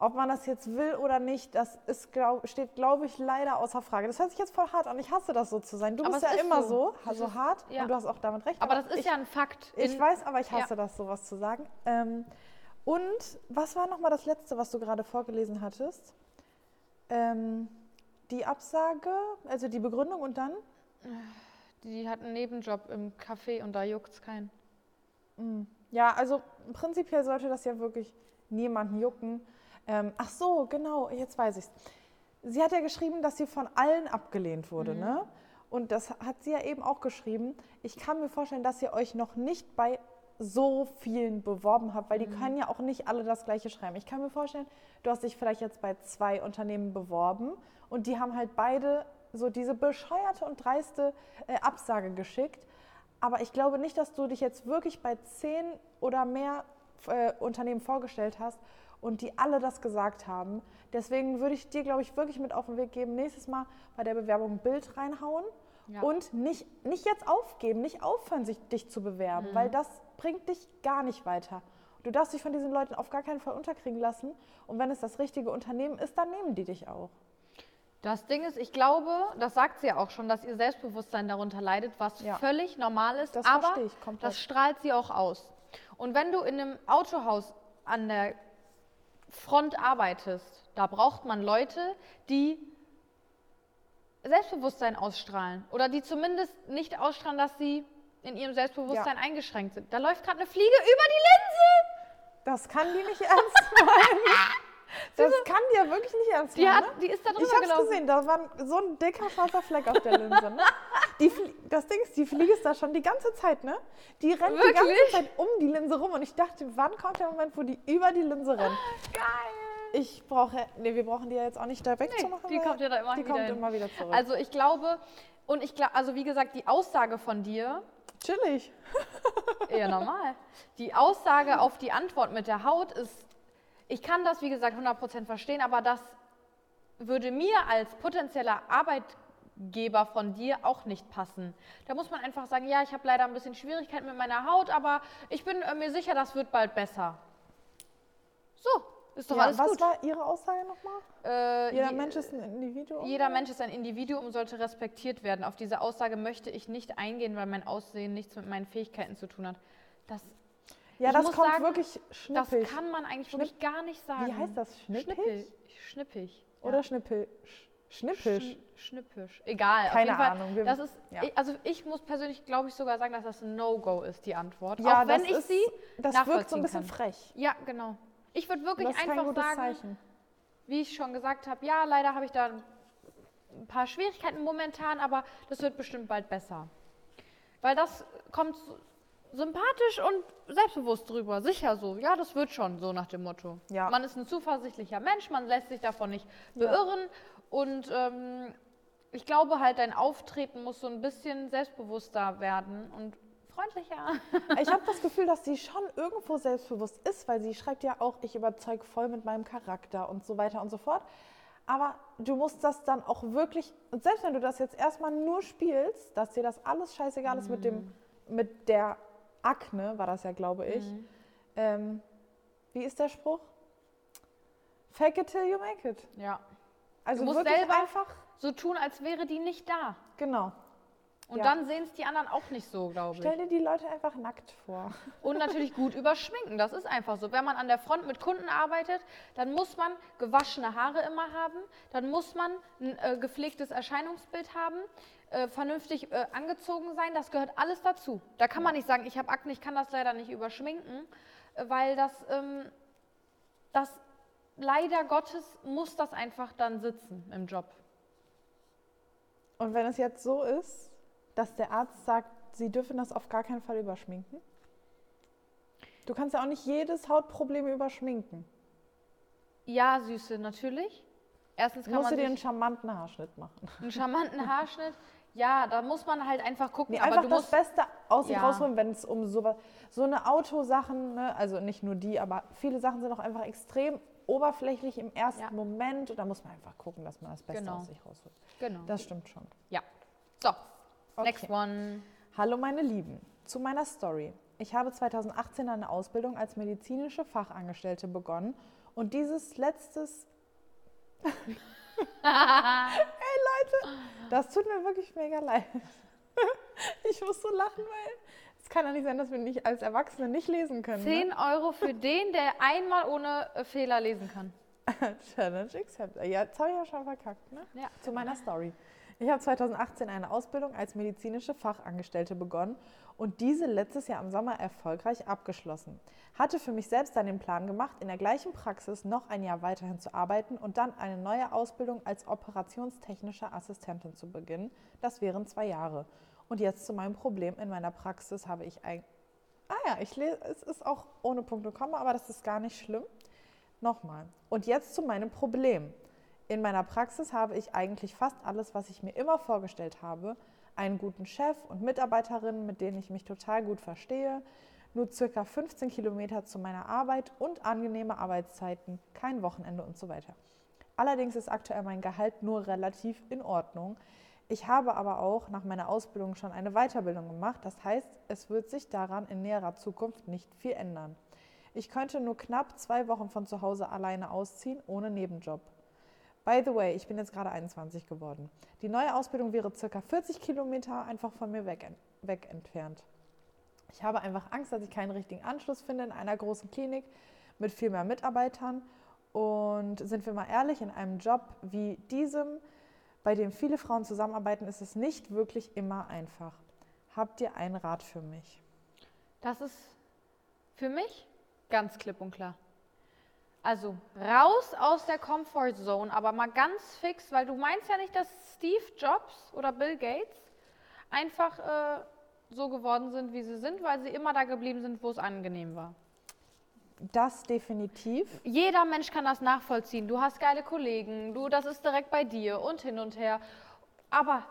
Ob man das jetzt will oder nicht, das ist, glaub, steht, glaube ich, leider außer Frage. Das hört sich jetzt voll hart an. Ich hasse das so zu sein. Du Aber bist ja immer so. so, Es so ist- hart ja. und du hast auch damit recht. Aber das ist ich, ja ein Fakt. Ich weiß, aber ich hasse Ja. das, sowas zu sagen. Ähm, und was war nochmal das Letzte, was du gerade vorgelesen hattest? Ähm, die Absage, also die Begründung und dann? Die hat einen Nebenjob im Café und da juckt es keinen. Ja, also prinzipiell sollte das ja wirklich niemanden jucken. Ähm, ach so, genau, jetzt weiß ich's. Sie hat ja geschrieben, dass sie von allen abgelehnt wurde, ne? Und das hat sie ja eben auch geschrieben. Ich kann mir vorstellen, dass ihr euch noch nicht bei so vielen beworben habt, weil die können ja auch nicht alle das gleiche schreiben. Ich kann mir vorstellen, du hast dich vielleicht jetzt bei zwei Unternehmen beworben und die haben halt beide so diese bescheuerte und dreiste äh, Absage geschickt. Aber ich glaube nicht, dass du dich jetzt wirklich bei zehn oder mehr äh, Unternehmen vorgestellt hast und die alle das gesagt haben. Deswegen würde ich dir, glaube ich, wirklich mit auf den Weg geben, nächstes Mal bei der Bewerbung ein Bild reinhauen Ja. und nicht, nicht jetzt aufgeben, nicht aufhören, sich, dich zu bewerben, weil das bringt dich gar nicht weiter. Du darfst dich von diesen Leuten auf gar keinen Fall unterkriegen lassen. Und wenn es das richtige Unternehmen ist, dann nehmen die dich auch. Das Ding ist, ich glaube, das sagt sie ja auch schon, dass ihr Selbstbewusstsein darunter leidet, was Ja. völlig normal ist, Das aber ich komplett. das strahlt sie auch aus. Und wenn du in einem Autohaus an der Front arbeitest, da braucht man Leute, die Selbstbewusstsein ausstrahlen oder die zumindest nicht ausstrahlen, dass sie in ihrem Selbstbewusstsein Ja. eingeschränkt sind. Da läuft gerade eine Fliege über die Linse. Das kann die nicht ernst meinen. Das kann die ja wirklich nicht ernst Die, hat, ne? die ist da drüber Ich hab's gelaufen. gesehen, da war so ein dicker schwarzer Fleck auf der Linse. Ne? Die das Ding ist, die Fliege ist da schon die ganze Zeit, ne? Die rennt die ganze Wirklich? Zeit um die Linse rum und ich dachte, wann kommt der Moment, wo die über die Linse rennt? Geil. Ich brauche, nee, wir brauchen die ja jetzt auch nicht da wegzumachen. die weil kommt ja da immer Die wieder kommt hin. immer wieder zurück. Also ich glaube, und ich glaube, also wie gesagt, die Aussage von dir, Chillig. eher normal, die Aussage auf die Antwort mit der Haut ist, ich kann das wie gesagt 100% verstehen, aber das würde mir als potenzieller Arbeitgeber von dir auch nicht passen. Da muss man einfach sagen, ja, ich habe leider ein bisschen Schwierigkeiten mit meiner Haut, aber ich bin äh, mir sicher, das wird bald besser. So, ist doch Ja, alles was gut. war Ihre Aussage nochmal? Äh, Jeder je- Mensch ist ein Individuum. Jeder Mensch ist ein Individuum und sollte respektiert werden. Auf diese Aussage möchte ich nicht eingehen, weil mein Aussehen nichts mit meinen Fähigkeiten zu tun hat. Das, Ja, ich das kommt sagen, wirklich das schnippig. kann man eigentlich wirklich gar nicht sagen. Wie heißt das? Schnippig? Schnippig. Schnippig. Oder schnippel, sch- schnippisch. Schn schnippisch. Egal. Keine Fall, Ahnung, wir- das ist, ja. ich, also ich muss persönlich, glaube ich, sogar sagen, dass das ein No-Go ist, die Antwort. Ja, Auch wenn das ich ist, sie Das wirkt so ein bisschen kann. frech. Ja, genau. Ich würde wirklich Das einfach sagen, Zeichen. wie ich schon gesagt habe, ja, leider habe ich da ein paar Schwierigkeiten momentan, aber das wird bestimmt bald besser. Weil das kommt sympathisch und selbstbewusst drüber, sicher so. Ja, das wird schon, so nach dem Motto. Ja. Man ist ein zuversichtlicher Mensch, man lässt sich davon nicht beirren und ähm, ich glaube halt, dein Auftreten muss so ein bisschen selbstbewusster werden und freundlicher. Ich habe das Gefühl, dass sie schon irgendwo selbstbewusst ist, weil sie schreibt ja auch, ich überzeuge voll mit meinem Charakter und so weiter und so fort. Aber du musst das dann auch wirklich, und selbst wenn du das jetzt erstmal nur spielst, dass dir das alles scheißegal ist mit, dem, mit der Akne, war das ja, glaube ich. Ähm, wie ist der Spruch? Fake it till you make it. Ja. Also musst wirklich selber- einfach, So tun, als wäre die nicht da. genau. Und Ja. dann sehen es die anderen auch nicht so, glaube Stell ich. dir die Leute einfach nackt vor. Und natürlich gut überschminken, das ist einfach so. Wenn man an der Front mit Kunden arbeitet, dann muss man gewaschene Haare immer haben, dann muss man ein äh, gepflegtes Erscheinungsbild haben, äh, vernünftig äh, angezogen sein, das gehört alles dazu. Da kann man nicht sagen, ich habe Akne, ich kann das leider nicht überschminken, äh, weil das, ähm, das leider Gottes muss das einfach dann sitzen im Job. Und wenn es jetzt so ist, dass der Arzt sagt, sie dürfen das auf gar keinen Fall überschminken? Du kannst ja auch nicht jedes Hautproblem überschminken. Ja, Süße, natürlich. Erstens Du kann musst man dir sich einen charmanten Haarschnitt machen. einen charmanten Haarschnitt. Ja, da muss man halt einfach gucken. Nee, aber einfach du das musst Beste aus sich Ja. rausholen, wenn es um so, so eine Autosachen, ne, also nicht nur die, aber viele Sachen sind auch einfach extrem oberflächlich im ersten Ja. Moment. Und da muss man einfach gucken, dass man das Beste Genau. aus sich rausholt. Genau. Das stimmt schon. ja. So, Okay. next one. Hallo meine Lieben, zu meiner Story. Ich habe 2018 eine Ausbildung als medizinische Fachangestellte begonnen und dieses letztes... Ey Leute, das tut mir wirklich mega leid. Ich muss so lachen, weil es kann ja nicht sein, dass wir nicht als Erwachsene nicht lesen können. 10 Euro für den, der einmal ohne Fehler lesen kann. Ne? Challenge accepted. Ja, jetzt habe ich ja schon verkackt, ne? Ja. Zu meiner Story. Ich habe 2018 eine Ausbildung als medizinische Fachangestellte begonnen und diese letztes Jahr im Sommer erfolgreich abgeschlossen. Hatte für mich selbst dann den Plan gemacht, in der gleichen Praxis noch ein Jahr weiterhin zu arbeiten und dann eine neue Ausbildung als operationstechnische Assistentin zu beginnen. Das wären zwei Jahre. Und jetzt zu meinem Problem. In meiner Praxis habe ich ein. Ah ja, ich lese, es ist auch ohne Punkt Komma, aber das ist gar nicht schlimm. Nochmal. Und jetzt zu meinem Problem. In meiner Praxis habe ich eigentlich fast alles, was ich mir immer vorgestellt habe. Einen guten Chef und Mitarbeiterinnen, mit denen ich mich total gut verstehe. Nur circa 15 Kilometer zu meiner Arbeit und angenehme Arbeitszeiten, kein Wochenende und so weiter. Allerdings ist aktuell mein Gehalt nur relativ in Ordnung. Ich habe aber auch nach meiner Ausbildung schon eine Weiterbildung gemacht. Das heißt, es wird sich daran in näherer Zukunft nicht viel ändern. Ich könnte nur knapp zwei Wochen von zu Hause alleine ausziehen, ohne Nebenjob. By the way, ich bin jetzt gerade 21 geworden. Die neue Ausbildung wäre circa 40 Kilometer einfach von mir weg, weg entfernt. Ich habe einfach Angst, dass ich keinen richtigen Anschluss finde in einer großen Klinik mit viel mehr Mitarbeitern. Und sind wir mal ehrlich, in einem Job wie diesem, bei dem viele Frauen zusammenarbeiten, ist es nicht wirklich immer einfach. Habt ihr einen Rat für mich? Das ist für mich ganz klipp und klar. Also raus aus der Comfort Zone, aber mal ganz fix, weil du meinst ja nicht, dass Steve Jobs oder Bill Gates einfach äh, so geworden sind, wie sie sind, weil sie immer da geblieben sind, wo es angenehm war. Das definitiv. Jeder Mensch kann das nachvollziehen. Du hast geile Kollegen, du, das ist direkt bei dir und hin und her. Aber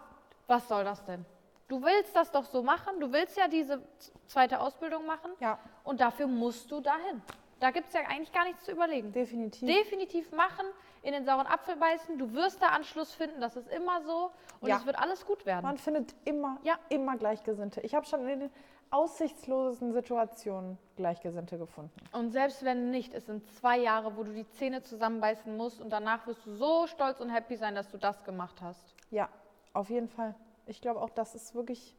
was soll das denn? Du willst das doch so machen. Du willst ja diese zweite Ausbildung machen. Ja. Und dafür musst du dahin. Da gibt es ja eigentlich gar nichts zu überlegen. Definitiv. Definitiv machen, in den sauren Apfel beißen. Du wirst da Anschluss finden, das ist immer so. Und Ja. es wird alles gut werden. Man findet immer, Ja. immer Gleichgesinnte. Ich habe schon in den aussichtslosesten Situationen Gleichgesinnte gefunden. Und selbst wenn nicht, es sind zwei Jahre, wo du die Zähne zusammenbeißen musst und danach wirst du so stolz und happy sein, dass du das gemacht hast. Ja, auf jeden Fall. Ich glaube auch, das ist wirklich.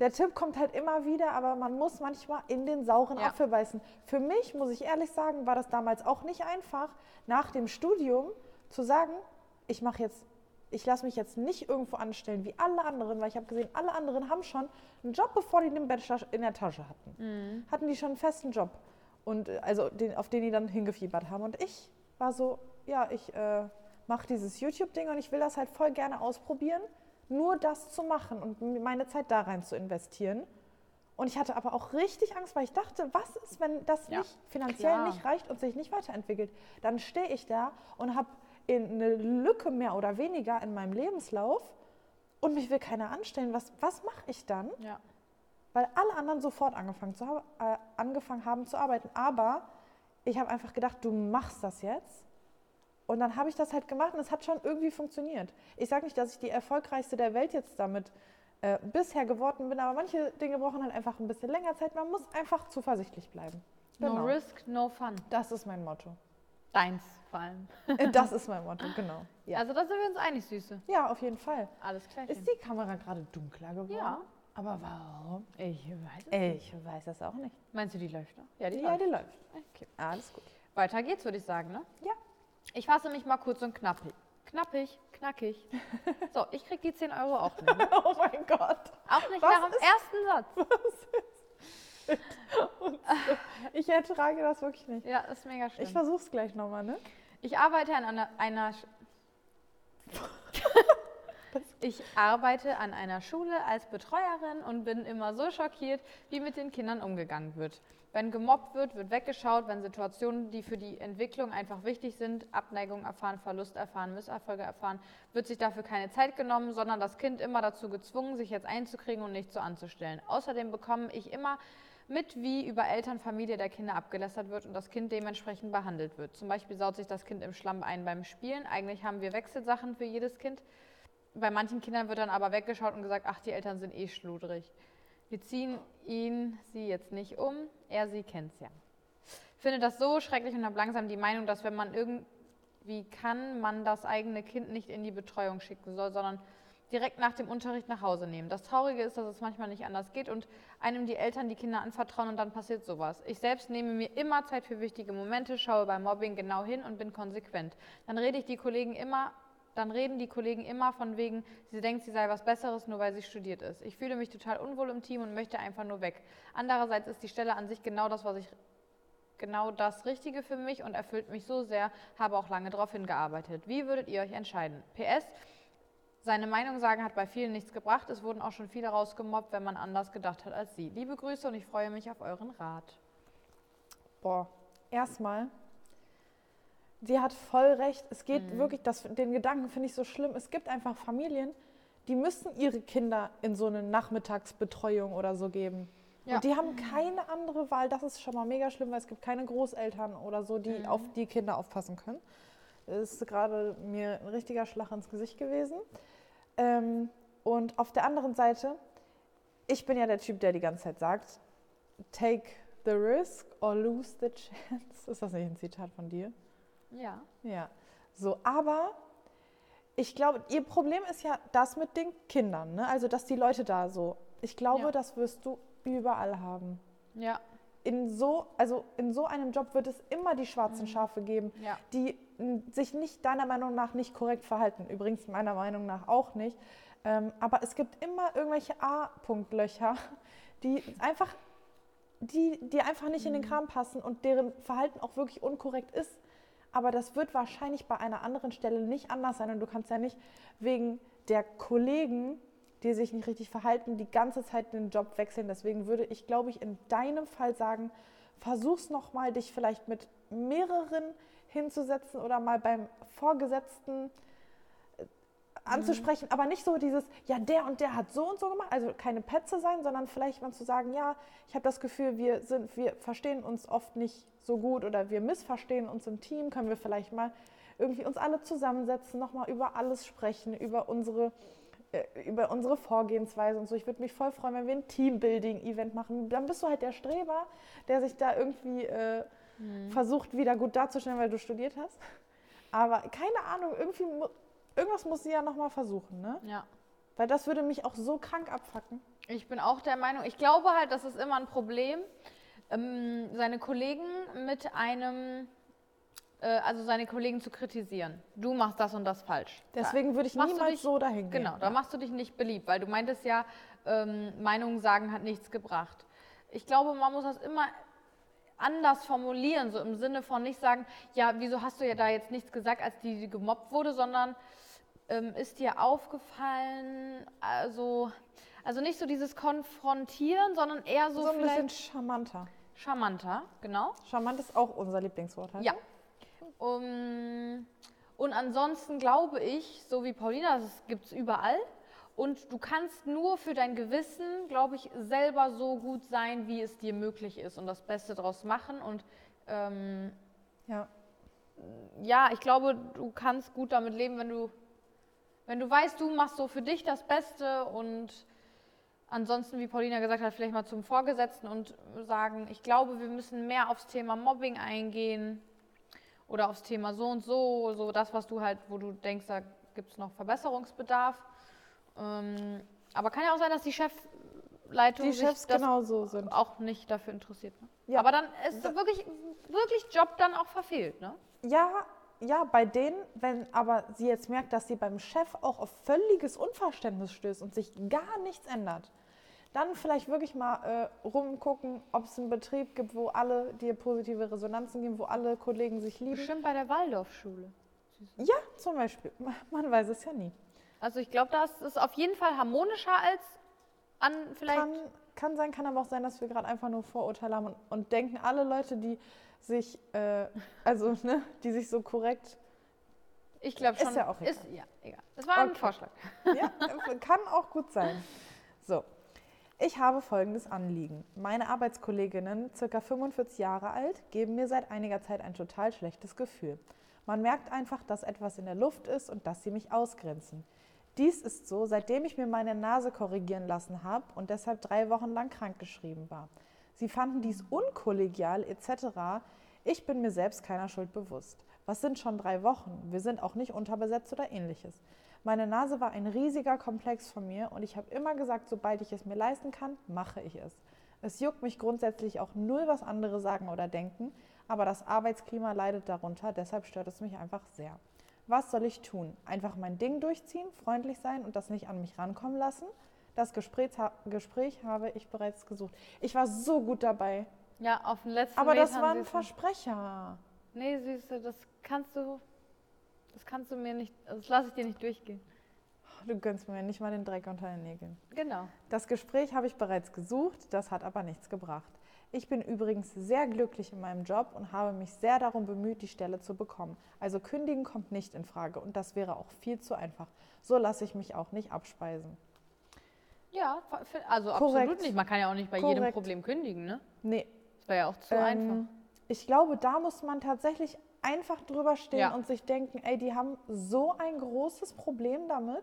Der Tipp kommt halt immer wieder, aber man muss manchmal in den sauren Ja. Apfel beißen. Für mich, muss ich ehrlich sagen, war das damals auch nicht einfach, nach dem Studium zu sagen, ich mache jetzt, ich lasse mich jetzt nicht irgendwo anstellen wie alle anderen, weil ich habe gesehen, alle anderen haben schon einen Job, bevor die den Bachelor in der Tasche hatten. Hatten die schon einen festen Job. Und äh, also den, auf den die dann hingefiebert haben. Und ich war so, ja, ich äh, mache dieses YouTube-Ding und ich will das halt voll gerne ausprobieren, nur das zu machen und meine Zeit da rein zu investieren. Und ich hatte aber auch richtig Angst, weil ich dachte, was ist, wenn das Ja, nicht finanziell klar. nicht reicht und sich nicht weiterentwickelt? Dann stehe ich da und habe eine Lücke mehr oder weniger in meinem Lebenslauf und mich will keiner anstellen. Was, was mache ich dann? Ja. weil alle anderen sofort angefangen, zu, äh, angefangen haben zu arbeiten. Aber ich habe einfach gedacht, du machst das jetzt. Und dann habe ich das halt gemacht und es hat schon irgendwie funktioniert. Ich sage nicht, dass ich die erfolgreichste der Welt jetzt damit äh, bisher geworden bin, aber manche Dinge brauchen halt einfach ein bisschen länger Zeit. Man muss einfach zuversichtlich bleiben. No Genau. risk, no fun. Das ist mein Motto. Deins vor allem. Äh, Das ist mein Motto, genau. Ja, Also da sind wir uns einig, Süße. ja auf jeden Fall. Alles klar. Ist die Kamera gerade dunkler geworden? Ja. Aber warum? Ich weiß es. Ich weiß das auch nicht. Meinst du, die läuft noch? Ja, Ja, die läuft. Okay. Alles gut. Weiter geht's, würde ich sagen, ne? Ja. Ich fasse mich mal kurz und knappig. Knappig, knackig. So, ich krieg die 10 Euro auch nicht. Ne? Oh mein Gott. Auch nicht Was nach dem ist- ersten Satz. Ich ertrage das wirklich nicht. Ja, ist mega schlimm. Ich versuch's gleich nochmal, ne? Ich arbeite an einer, einer Ich arbeite an einer Schule als Betreuerin und bin immer so schockiert, wie mit den Kindern umgegangen wird. Wenn gemobbt wird, wird weggeschaut, wenn Situationen, die für die Entwicklung einfach wichtig sind, Abneigung erfahren, Verlust erfahren, Misserfolge erfahren, wird sich dafür keine Zeit genommen, sondern das Kind immer dazu gezwungen, sich jetzt einzukriegen und nicht so anzustellen. Außerdem bekomme ich immer mit, wie über Eltern, Familie der Kinder abgelästert wird und das Kind dementsprechend behandelt wird. Zum Beispiel saut sich das Kind im Schlamm ein beim Spielen. Eigentlich haben wir Wechselsachen für jedes Kind. Bei manchen Kindern wird dann aber weggeschaut und gesagt, ach, die Eltern sind eh schludrig. Wir ziehen ihn, sie jetzt nicht um, er, sie kennt's ja. Ich finde das so schrecklich und habe langsam die Meinung, dass wenn man irgendwie kann, man das eigene Kind nicht in die Betreuung schicken soll, sondern direkt nach dem Unterricht nach Hause nehmen. Das Traurige ist, dass es manchmal nicht anders geht und einem die Eltern die Kinder anvertrauen und dann passiert sowas. Ich selbst nehme mir immer Zeit für wichtige Momente, schaue beim Mobbing genau hin und bin konsequent. Dann rede ich die Kollegen immer dann reden die Kollegen immer von wegen, sie denkt, sie sei was Besseres, nur weil sie studiert ist. Ich fühle mich total unwohl im Team und möchte einfach nur weg. Andererseits ist die Stelle an sich genau das, was ich genau das Richtige für mich und erfüllt mich so sehr, habe auch lange darauf hingearbeitet. Wie würdet ihr euch entscheiden? PS, seine Meinung sagen hat bei vielen nichts gebracht. Es wurden auch schon viele rausgemobbt, wenn man anders gedacht hat als sie. Liebe Grüße und ich freue mich auf euren Rat. Boah, erstmal, sie hat voll recht. Es geht Mhm. wirklich, das, den Gedanken finde ich so schlimm. Es gibt einfach Familien, die müssen ihre Kinder in so eine Nachmittagsbetreuung oder so geben. Ja. Und die haben keine andere Wahl. Das ist schon mal mega schlimm, weil es gibt keine Großeltern oder so, Mhm. die auf die Kinder aufpassen können. Das ist gerade mir ein richtiger Schlag ins Gesicht gewesen. Ähm, und auf der anderen Seite, ich bin ja der Typ, der die ganze Zeit sagt, take the risk or lose the chance. Ist das nicht ein Zitat von dir? Ja. Ja. So, aber ich glaube, ihr Problem ist ja das mit den Kindern, ne? Also, dass die Leute da so. Ich glaube, Ja. das wirst du überall haben. Ja. In so, also in so einem Job wird es immer die schwarzen Schafe geben, Mhm. Ja. die m, sich nicht deiner Meinung nach nicht korrekt verhalten. Übrigens meiner Meinung nach auch nicht. Ähm, aber es gibt immer irgendwelche A-Punktlöcher, die einfach, die, die einfach nicht in den Kram passen und deren Verhalten auch wirklich unkorrekt ist. Aber das wird wahrscheinlich bei einer anderen Stelle nicht anders sein. Und du kannst ja nicht wegen der Kollegen, die sich nicht richtig verhalten, die ganze Zeit den Job wechseln. Deswegen würde ich, glaube ich, in deinem Fall sagen, versuch's nochmal, dich vielleicht mit mehreren hinzusetzen oder mal beim Vorgesetzten äh, anzusprechen, aber nicht so dieses, ja, der und der hat so und so gemacht, also keine Petze sein, sondern vielleicht mal zu sagen, ja, ich habe das Gefühl, wir sind, wir verstehen uns oft nicht so gut oder wir missverstehen uns im Team, können wir vielleicht mal irgendwie uns alle zusammensetzen, nochmal über alles sprechen, über unsere äh, über unsere Vorgehensweise und so. Ich würde mich voll freuen, wenn wir ein Teambuilding-Event machen. Dann bist du halt der Streber, der sich da irgendwie äh, versucht, wieder gut darzustellen, weil du studiert hast. Aber keine Ahnung, irgendwie irgendwas muss sie ja nochmal versuchen, ne? Ja. Weil das würde mich auch so krank abfacken. Ich bin auch der Meinung, ich glaube halt, das ist immer ein Problem, ähm, seine Kollegen mit einem, äh, also seine Kollegen zu kritisieren. Du machst das und das falsch. Deswegen würde ich Machst niemals dich- so dahin gehen. Genau, da machst du dich nicht beliebt, weil du meintest ja, ähm, Meinungen sagen hat nichts gebracht. Ich glaube, man muss das immer anders formulieren, so im Sinne von nicht sagen, ja, wieso hast du ja da jetzt nichts gesagt, als die, die gemobbt wurde, sondern ähm, ist dir aufgefallen, also, also nicht so dieses Konfrontieren, sondern eher so, So ein bisschen charmanter. Charmanter, genau. Charmant ist auch unser Lieblingswort. Halt. Ja. Um, und ansonsten glaube ich, so wie Paulina, das gibt es überall. Und du kannst nur für dein Gewissen, glaube ich, selber so gut sein, wie es dir möglich ist und das Beste daraus machen. Und ähm, ja. ja, ich glaube, du kannst gut damit leben, wenn du, wenn du weißt, du machst so für dich das Beste und ansonsten, wie Paulina gesagt hat, vielleicht mal zum Vorgesetzten und sagen, ich glaube, wir müssen mehr aufs Thema Mobbing eingehen oder aufs Thema so und so, so das, was du halt, wo du denkst, da gibt es noch Verbesserungsbedarf. Ähm, aber kann ja auch sein, dass die Chefleitung Die Chefs das genau so sind. auch nicht dafür interessiert. Ne? Ja. Aber dann ist wirklich, wirklich Job dann auch verfehlt, ne? Ja, ja, bei denen, wenn aber sie jetzt merkt, dass sie beim Chef auch auf völliges Unverständnis stößt und sich gar nichts ändert, dann vielleicht wirklich mal äh, rumgucken, ob es einen Betrieb gibt, wo alle dir positive Resonanzen geben, wo alle Kollegen sich lieben. Bestimmt bei der Waldorfschule. Ja, zum Beispiel. Man weiß es ja nie. Also ich glaube, das ist auf jeden Fall harmonischer als an vielleicht. Kann, kann sein, kann aber auch sein, dass wir gerade einfach nur Vorurteile haben und, und denken, alle Leute, die sich, äh, also, ne, die sich so korrekt ich glaube Ist schon. ja auch egal. Ist, ja, egal. Das war ein Okay. Vorschlag. Ja, kann auch gut sein. So, ich habe folgendes Anliegen. Meine Arbeitskolleginnen, circa 45 Jahre alt, geben mir seit einiger Zeit ein total schlechtes Gefühl. Man merkt einfach, dass etwas in der Luft ist und dass sie mich ausgrenzen. Dies ist so, seitdem ich mir meine Nase korrigieren lassen habe und deshalb drei Wochen lang krankgeschrieben war. Sie fanden dies unkollegial etc. Ich bin mir selbst keiner Schuld bewusst. Was sind schon drei Wochen? Wir sind auch nicht unterbesetzt oder ähnliches. Meine Nase war ein riesiger Komplex von mir und ich habe immer gesagt, sobald ich es mir leisten kann, mache ich es. Es juckt mich grundsätzlich auch null, was andere sagen oder denken, aber das Arbeitsklima leidet darunter, deshalb stört es mich einfach sehr. Was soll ich tun? Einfach mein Ding durchziehen, freundlich sein und das nicht an mich rankommen lassen? Das Gespräch, Gespräch habe ich bereits gesucht. Ich war so gut dabei. Ja, auf den letzten Aber das Metern war ein Versprecher. Nee, Süße, das kannst du. Das kannst du mir nicht. Das lasse ich dir nicht durchgehen. Du gönnst mir nicht mal den Dreck unter den Nägeln. Genau. Das Gespräch habe ich bereits gesucht, das hat aber nichts gebracht. Ich bin übrigens sehr glücklich in meinem Job und habe mich sehr darum bemüht, die Stelle zu bekommen. Also kündigen kommt nicht in Frage und das wäre auch viel zu einfach. So lasse ich mich auch nicht abspeisen. Ja, also Korrekt. absolut nicht. Man kann ja auch nicht bei jedem Korrekt. Problem kündigen, ne? Nee, Das wäre ja auch zu ähm, einfach. ich glaube, da muss man tatsächlich einfach drüber stehen Ja. und sich denken, ey, die haben so ein großes Problem damit.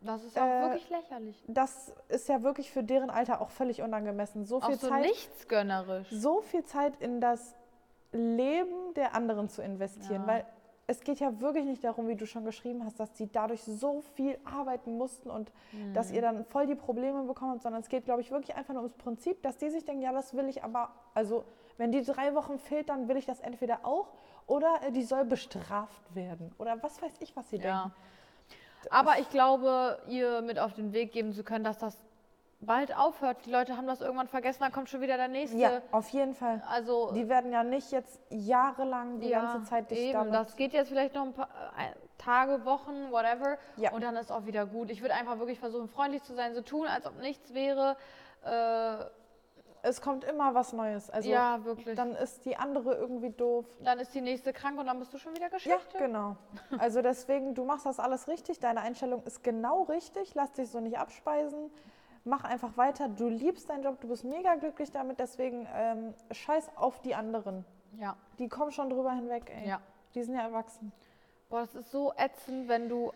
Das ist auch äh, wirklich lächerlich. Das ist ja wirklich für deren Alter auch völlig unangemessen. So viel Auch so Zeit nichtsgönnerisch. so viel Zeit in das Leben der anderen zu investieren, Ja. weil es geht ja wirklich nicht darum, wie du schon geschrieben hast, dass sie dadurch so viel arbeiten mussten und dass Mhm. ihr dann voll die Probleme bekommen habt, sondern es geht, glaube ich, wirklich einfach nur ums Prinzip, dass die sich denken, ja, das will ich aber, also wenn die drei Wochen fehlt, dann will ich das entweder auch oder äh, die soll bestraft werden oder was weiß ich, was sie Ja. denken. Aber ich glaube, ihr mit auf den Weg geben zu können, dass das bald aufhört. Die Leute haben das irgendwann vergessen, dann kommt schon wieder der nächste. Ja, auf jeden Fall. Also Die werden ja nicht jetzt jahrelang die ja, ganze Zeit dich eben, damit das geht jetzt vielleicht noch ein paar äh, Tage, Wochen, whatever. Ja. Und dann ist auch wieder gut. Ich würde einfach wirklich versuchen, freundlich zu sein, so tun, als ob nichts wäre. Äh, es kommt immer was Neues. Also ja, wirklich. Dann, dann ist die andere irgendwie doof. ist die nächste krank und dann bist du schon wieder Ja, Geschichte. genau. Also deswegen, du machst das alles richtig. Deine Einstellung ist genau richtig. Lass dich so nicht abspeisen. Mach einfach weiter. Du liebst deinen Job. Du bist mega glücklich damit. Deswegen ähm, scheiß auf die anderen. Ja. Die kommen schon drüber hinweg. Ey. Ja. Die sind ja erwachsen. Boah, das ist so ätzend, wenn du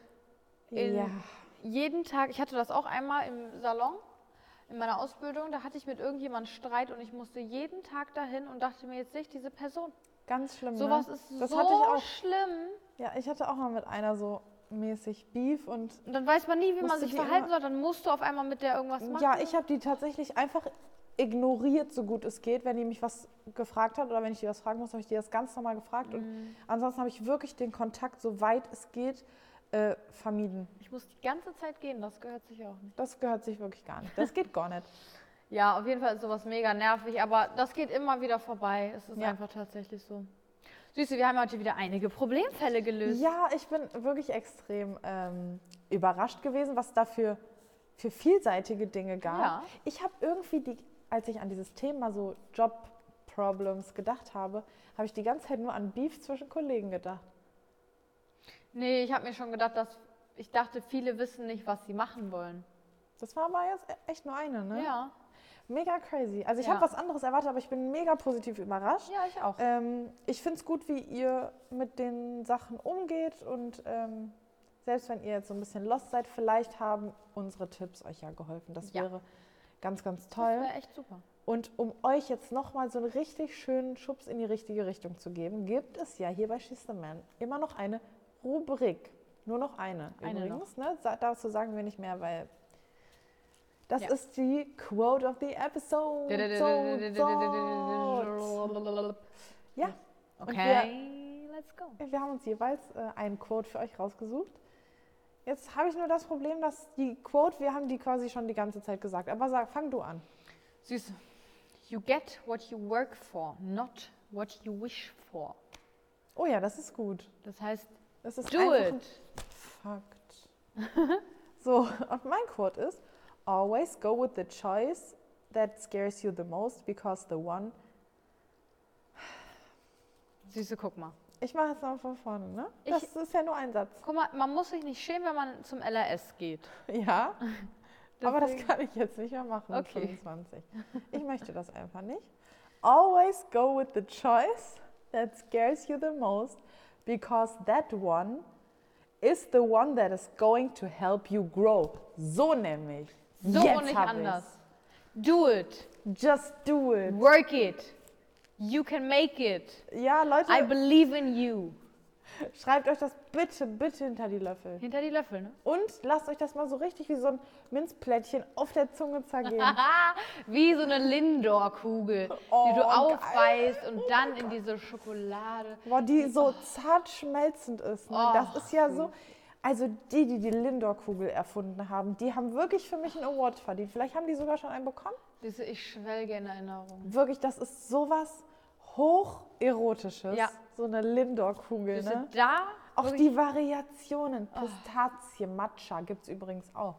in ja. jeden Tag, ich hatte das auch einmal im Salon, in meiner Ausbildung, da hatte ich mit irgendjemandem Streit und ich musste jeden Tag dahin und dachte mir, jetzt sehe ich diese Person. Ganz schlimm. Sowas ne? ist das so hatte ich auch. schlimm. Ja, ich hatte auch mal mit einer so mäßig Beef und Und dann weiß man nie, wie man sich verhalten soll. Dann musst du auf einmal mit der irgendwas machen. Ja, ich habe die tatsächlich einfach ignoriert, so gut es geht. Wenn die mich was gefragt hat oder wenn ich die was fragen muss, habe ich die das ganz normal gefragt. Mhm. Und ansonsten habe ich wirklich den Kontakt, so weit es geht, äh, vermieden. Ich muss die ganze Zeit gehen, das gehört sich auch nicht. Das gehört sich wirklich gar nicht. Das geht gar nicht. Ja, auf jeden Fall ist sowas mega nervig, aber das geht immer wieder vorbei. Es ist Ja. einfach tatsächlich so. Süße, wir haben heute wieder einige Problemfälle gelöst. Ja, ich bin wirklich extrem ähm, überrascht gewesen, was da für, für vielseitige Dinge gab. Ja. Ich habe irgendwie, die, als ich an dieses Thema so Job-Problems gedacht habe, habe ich die ganze Zeit nur an Beef zwischen Kollegen gedacht. Nee, ich habe mir schon gedacht, dass ich dachte, viele wissen nicht, was sie machen wollen. Das war aber jetzt echt nur eine, ne? Ja. Mega crazy. Also ich Ja. habe was anderes erwartet, aber ich bin mega positiv überrascht. Ja, ich auch. Ähm, ich finde es gut, wie ihr mit den Sachen umgeht und ähm, selbst wenn ihr jetzt so ein bisschen lost seid, vielleicht haben unsere Tipps euch ja geholfen. Das Ja. wäre ganz, ganz Das toll. wäre echt super. Und um euch jetzt nochmal so einen richtig schönen Schubs in die richtige Richtung zu geben, gibt es ja hier bei She's the Man immer noch eine Rubrik. Nur noch eine. Eine Übrigens, ne? Sa- dazu sagen wir nicht mehr, weil das Ja. ist die Quote of the episode. So, so. Ja, Okay, let's go. wir haben uns jeweils äh, einen Quote für euch rausgesucht. Jetzt habe ich nur das Problem, dass die Quote, wir haben die quasi schon die ganze Zeit gesagt. Aber sag, fang du an. Süße. You get what you work for, not what you wish for. Oh ja, das ist gut. Das heißt, Das ist do einfach ein. Fakt. so, und mein Quote ist: Always go with the choice that scares you the most because the one. Süße, guck mal. Ich mache jetzt mal von vorne, ne? Ich- Das ist ja nur ein Satz. Guck mal, man muss sich nicht schämen, wenn man zum LRS geht. Ja, aber das kann ich jetzt nicht mehr machen mit Okay. 25. Ich möchte das einfach nicht. Always go with the choice that scares you the most because that one is the one that is going to help you grow. So nämlich. So Jetzt und nicht anders. Do it. Just do it. Work it. You can make it. Ja, Leute, I believe in you. Schreibt euch das bitte, bitte hinter die Löffel. Hinter die Löffel, ne? Und lasst euch das mal so richtig wie so ein Minzplättchen auf der Zunge zergehen. Wie so eine Lindor-Kugel, Oh, die du geil. aufbeißt und dann in diese Schokolade. Boah, die so zart schmelzend ist. Ne? Oh, das ist ja so. Also die, die die Lindor-Kugel erfunden haben, die haben wirklich für mich einen Award verdient. Vielleicht haben die sogar schon einen bekommen. Ich schwelge in Erinnerung. Wirklich, das ist sowas hocherotisches. Ja. So eine Lindor-Kugel. Ne? da Auch die Variationen. Pistazie, Matcha gibt es übrigens auch.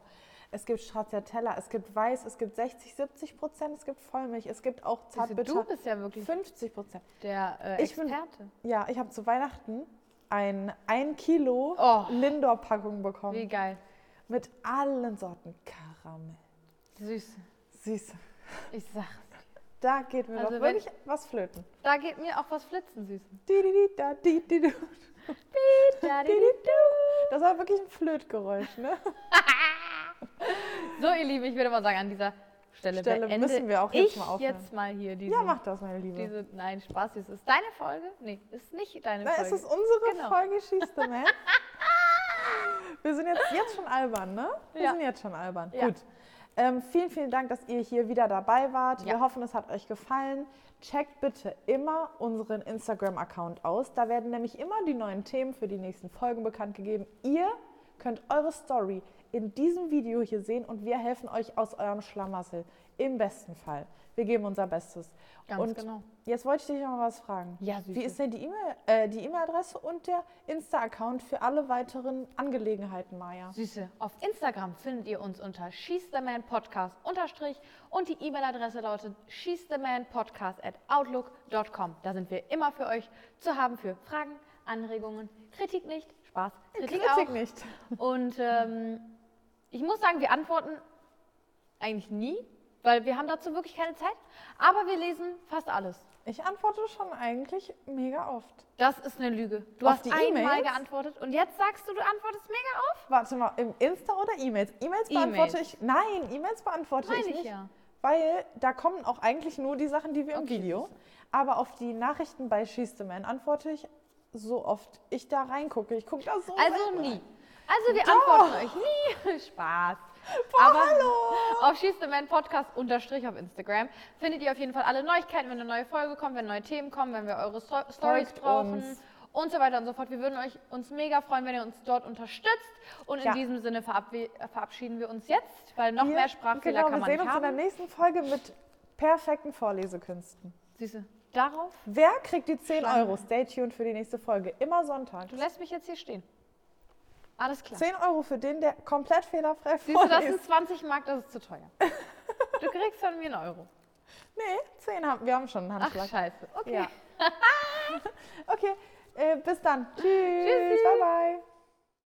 Es gibt Stracciatella, es gibt Weiß, es gibt 60, 70 Prozent, es gibt Vollmilch, es gibt auch Zartbitter. du bist ja wirklich 50 Prozent. der äh, Ich bin- Experte. Ja, ich habe zu Weihnachten ein 1 Kilo Oh. Lindor-Packung bekommen. Wie geil. Mit allen Sorten Karamell. Süß. Süß. Ich sag's. Da geht mir Also doch wirklich was flöten. Da geht mir auch was flitzen, Süß. Di, di, di, da, di, di, du. Das war wirklich ein Flötgeräusch, ne? So, ihr Lieben, ich würde mal sagen, an dieser Stelle, Stelle müssen wir auch jetzt mal aufhören. jetzt mal hier diese, Ja, mach das, meine Liebe. diese nein, Spaß, ist deine Folge? Nee, ist nicht deine Na, Folge. es ist unsere Genau. Folge Schieß the Man. Wir sind jetzt, jetzt schon albern, ne? Wir Ja. sind jetzt schon albern. Ja. Gut. Ähm, vielen, vielen Dank, dass ihr hier wieder dabei wart. Ja. Wir hoffen, es hat euch gefallen. Checkt bitte immer unseren Instagram-Account aus. Da werden nämlich immer die neuen Themen für die nächsten Folgen bekannt gegeben. Ihr könnt eure Story in diesem Video hier sehen und wir helfen euch aus eurem Schlamassel. Im besten Fall. Wir geben unser Bestes. Ganz und genau. Jetzt wollte ich dich noch mal was fragen. Ja, Süße. Wie ist denn die E-Mail, äh, die E-Mail-Adresse und der Insta-Account für alle weiteren Angelegenheiten, Maja? Süße. Auf Instagram findet ihr uns unter schießthemanpodcast unterstrich und die E-Mail-Adresse lautet schießthemanpodcast at outlook.com. Da sind wir immer für euch zu haben für Fragen, Anregungen, Kritik nicht, Spaß, Kritik, Kritik auch. nicht. Und ähm, ich muss sagen, wir antworten eigentlich nie, weil wir haben dazu wirklich keine Zeit. Aber wir lesen fast alles. Ich antworte schon eigentlich mega oft. Das ist eine Lüge. Du Auf hast die einmal E-Mails? geantwortet und jetzt sagst du, du antwortest mega oft? Warte mal, im Insta oder E-Mails? E-Mails beantworte ich. Nein, E-Mails beantworte Meine ich ich nicht. ja. Weil da kommen auch eigentlich nur die Sachen, die wir im Okay, Video. Aber auf die Nachrichten bei She's the Man antworte ich so oft ich da reingucke. Ich gucke da so. Also nie. rein. Also wir Doch. antworten euch nie. Spaß. Aber auf Schieß the Man Podcast unterstrich auf Instagram findet ihr auf jeden Fall alle Neuigkeiten, wenn eine neue Folge kommt, wenn neue Themen kommen, wenn wir eure Sto Stories Folgt brauchen uns. und so weiter und so fort. Wir würden euch uns mega freuen, wenn ihr uns dort unterstützt. Und in Ja. diesem Sinne verabwe- verabschieden wir uns jetzt, weil noch mehr Sprachfehler genau, kann man wir sehen nicht uns in der haben. nächsten Folge mit perfekten Vorlesekünsten. Siehste, darauf, Wer kriegt die 10 Schlange. Euro? Stay tuned für die nächste Folge. Immer Sonntag. du lässt mich jetzt hier stehen. Alles klar. 10 Euro für den, der komplett fehlerfrei Siehst du, das sind 20 Mark, das ist zu teuer. Du kriegst von mir einen Euro. Nee, 10 haben wir haben schon einen Ach, Handschlag. scheiße. Okay. Ja. okay, äh, bis dann. Tschüss. Tschüssi. Bye, bye.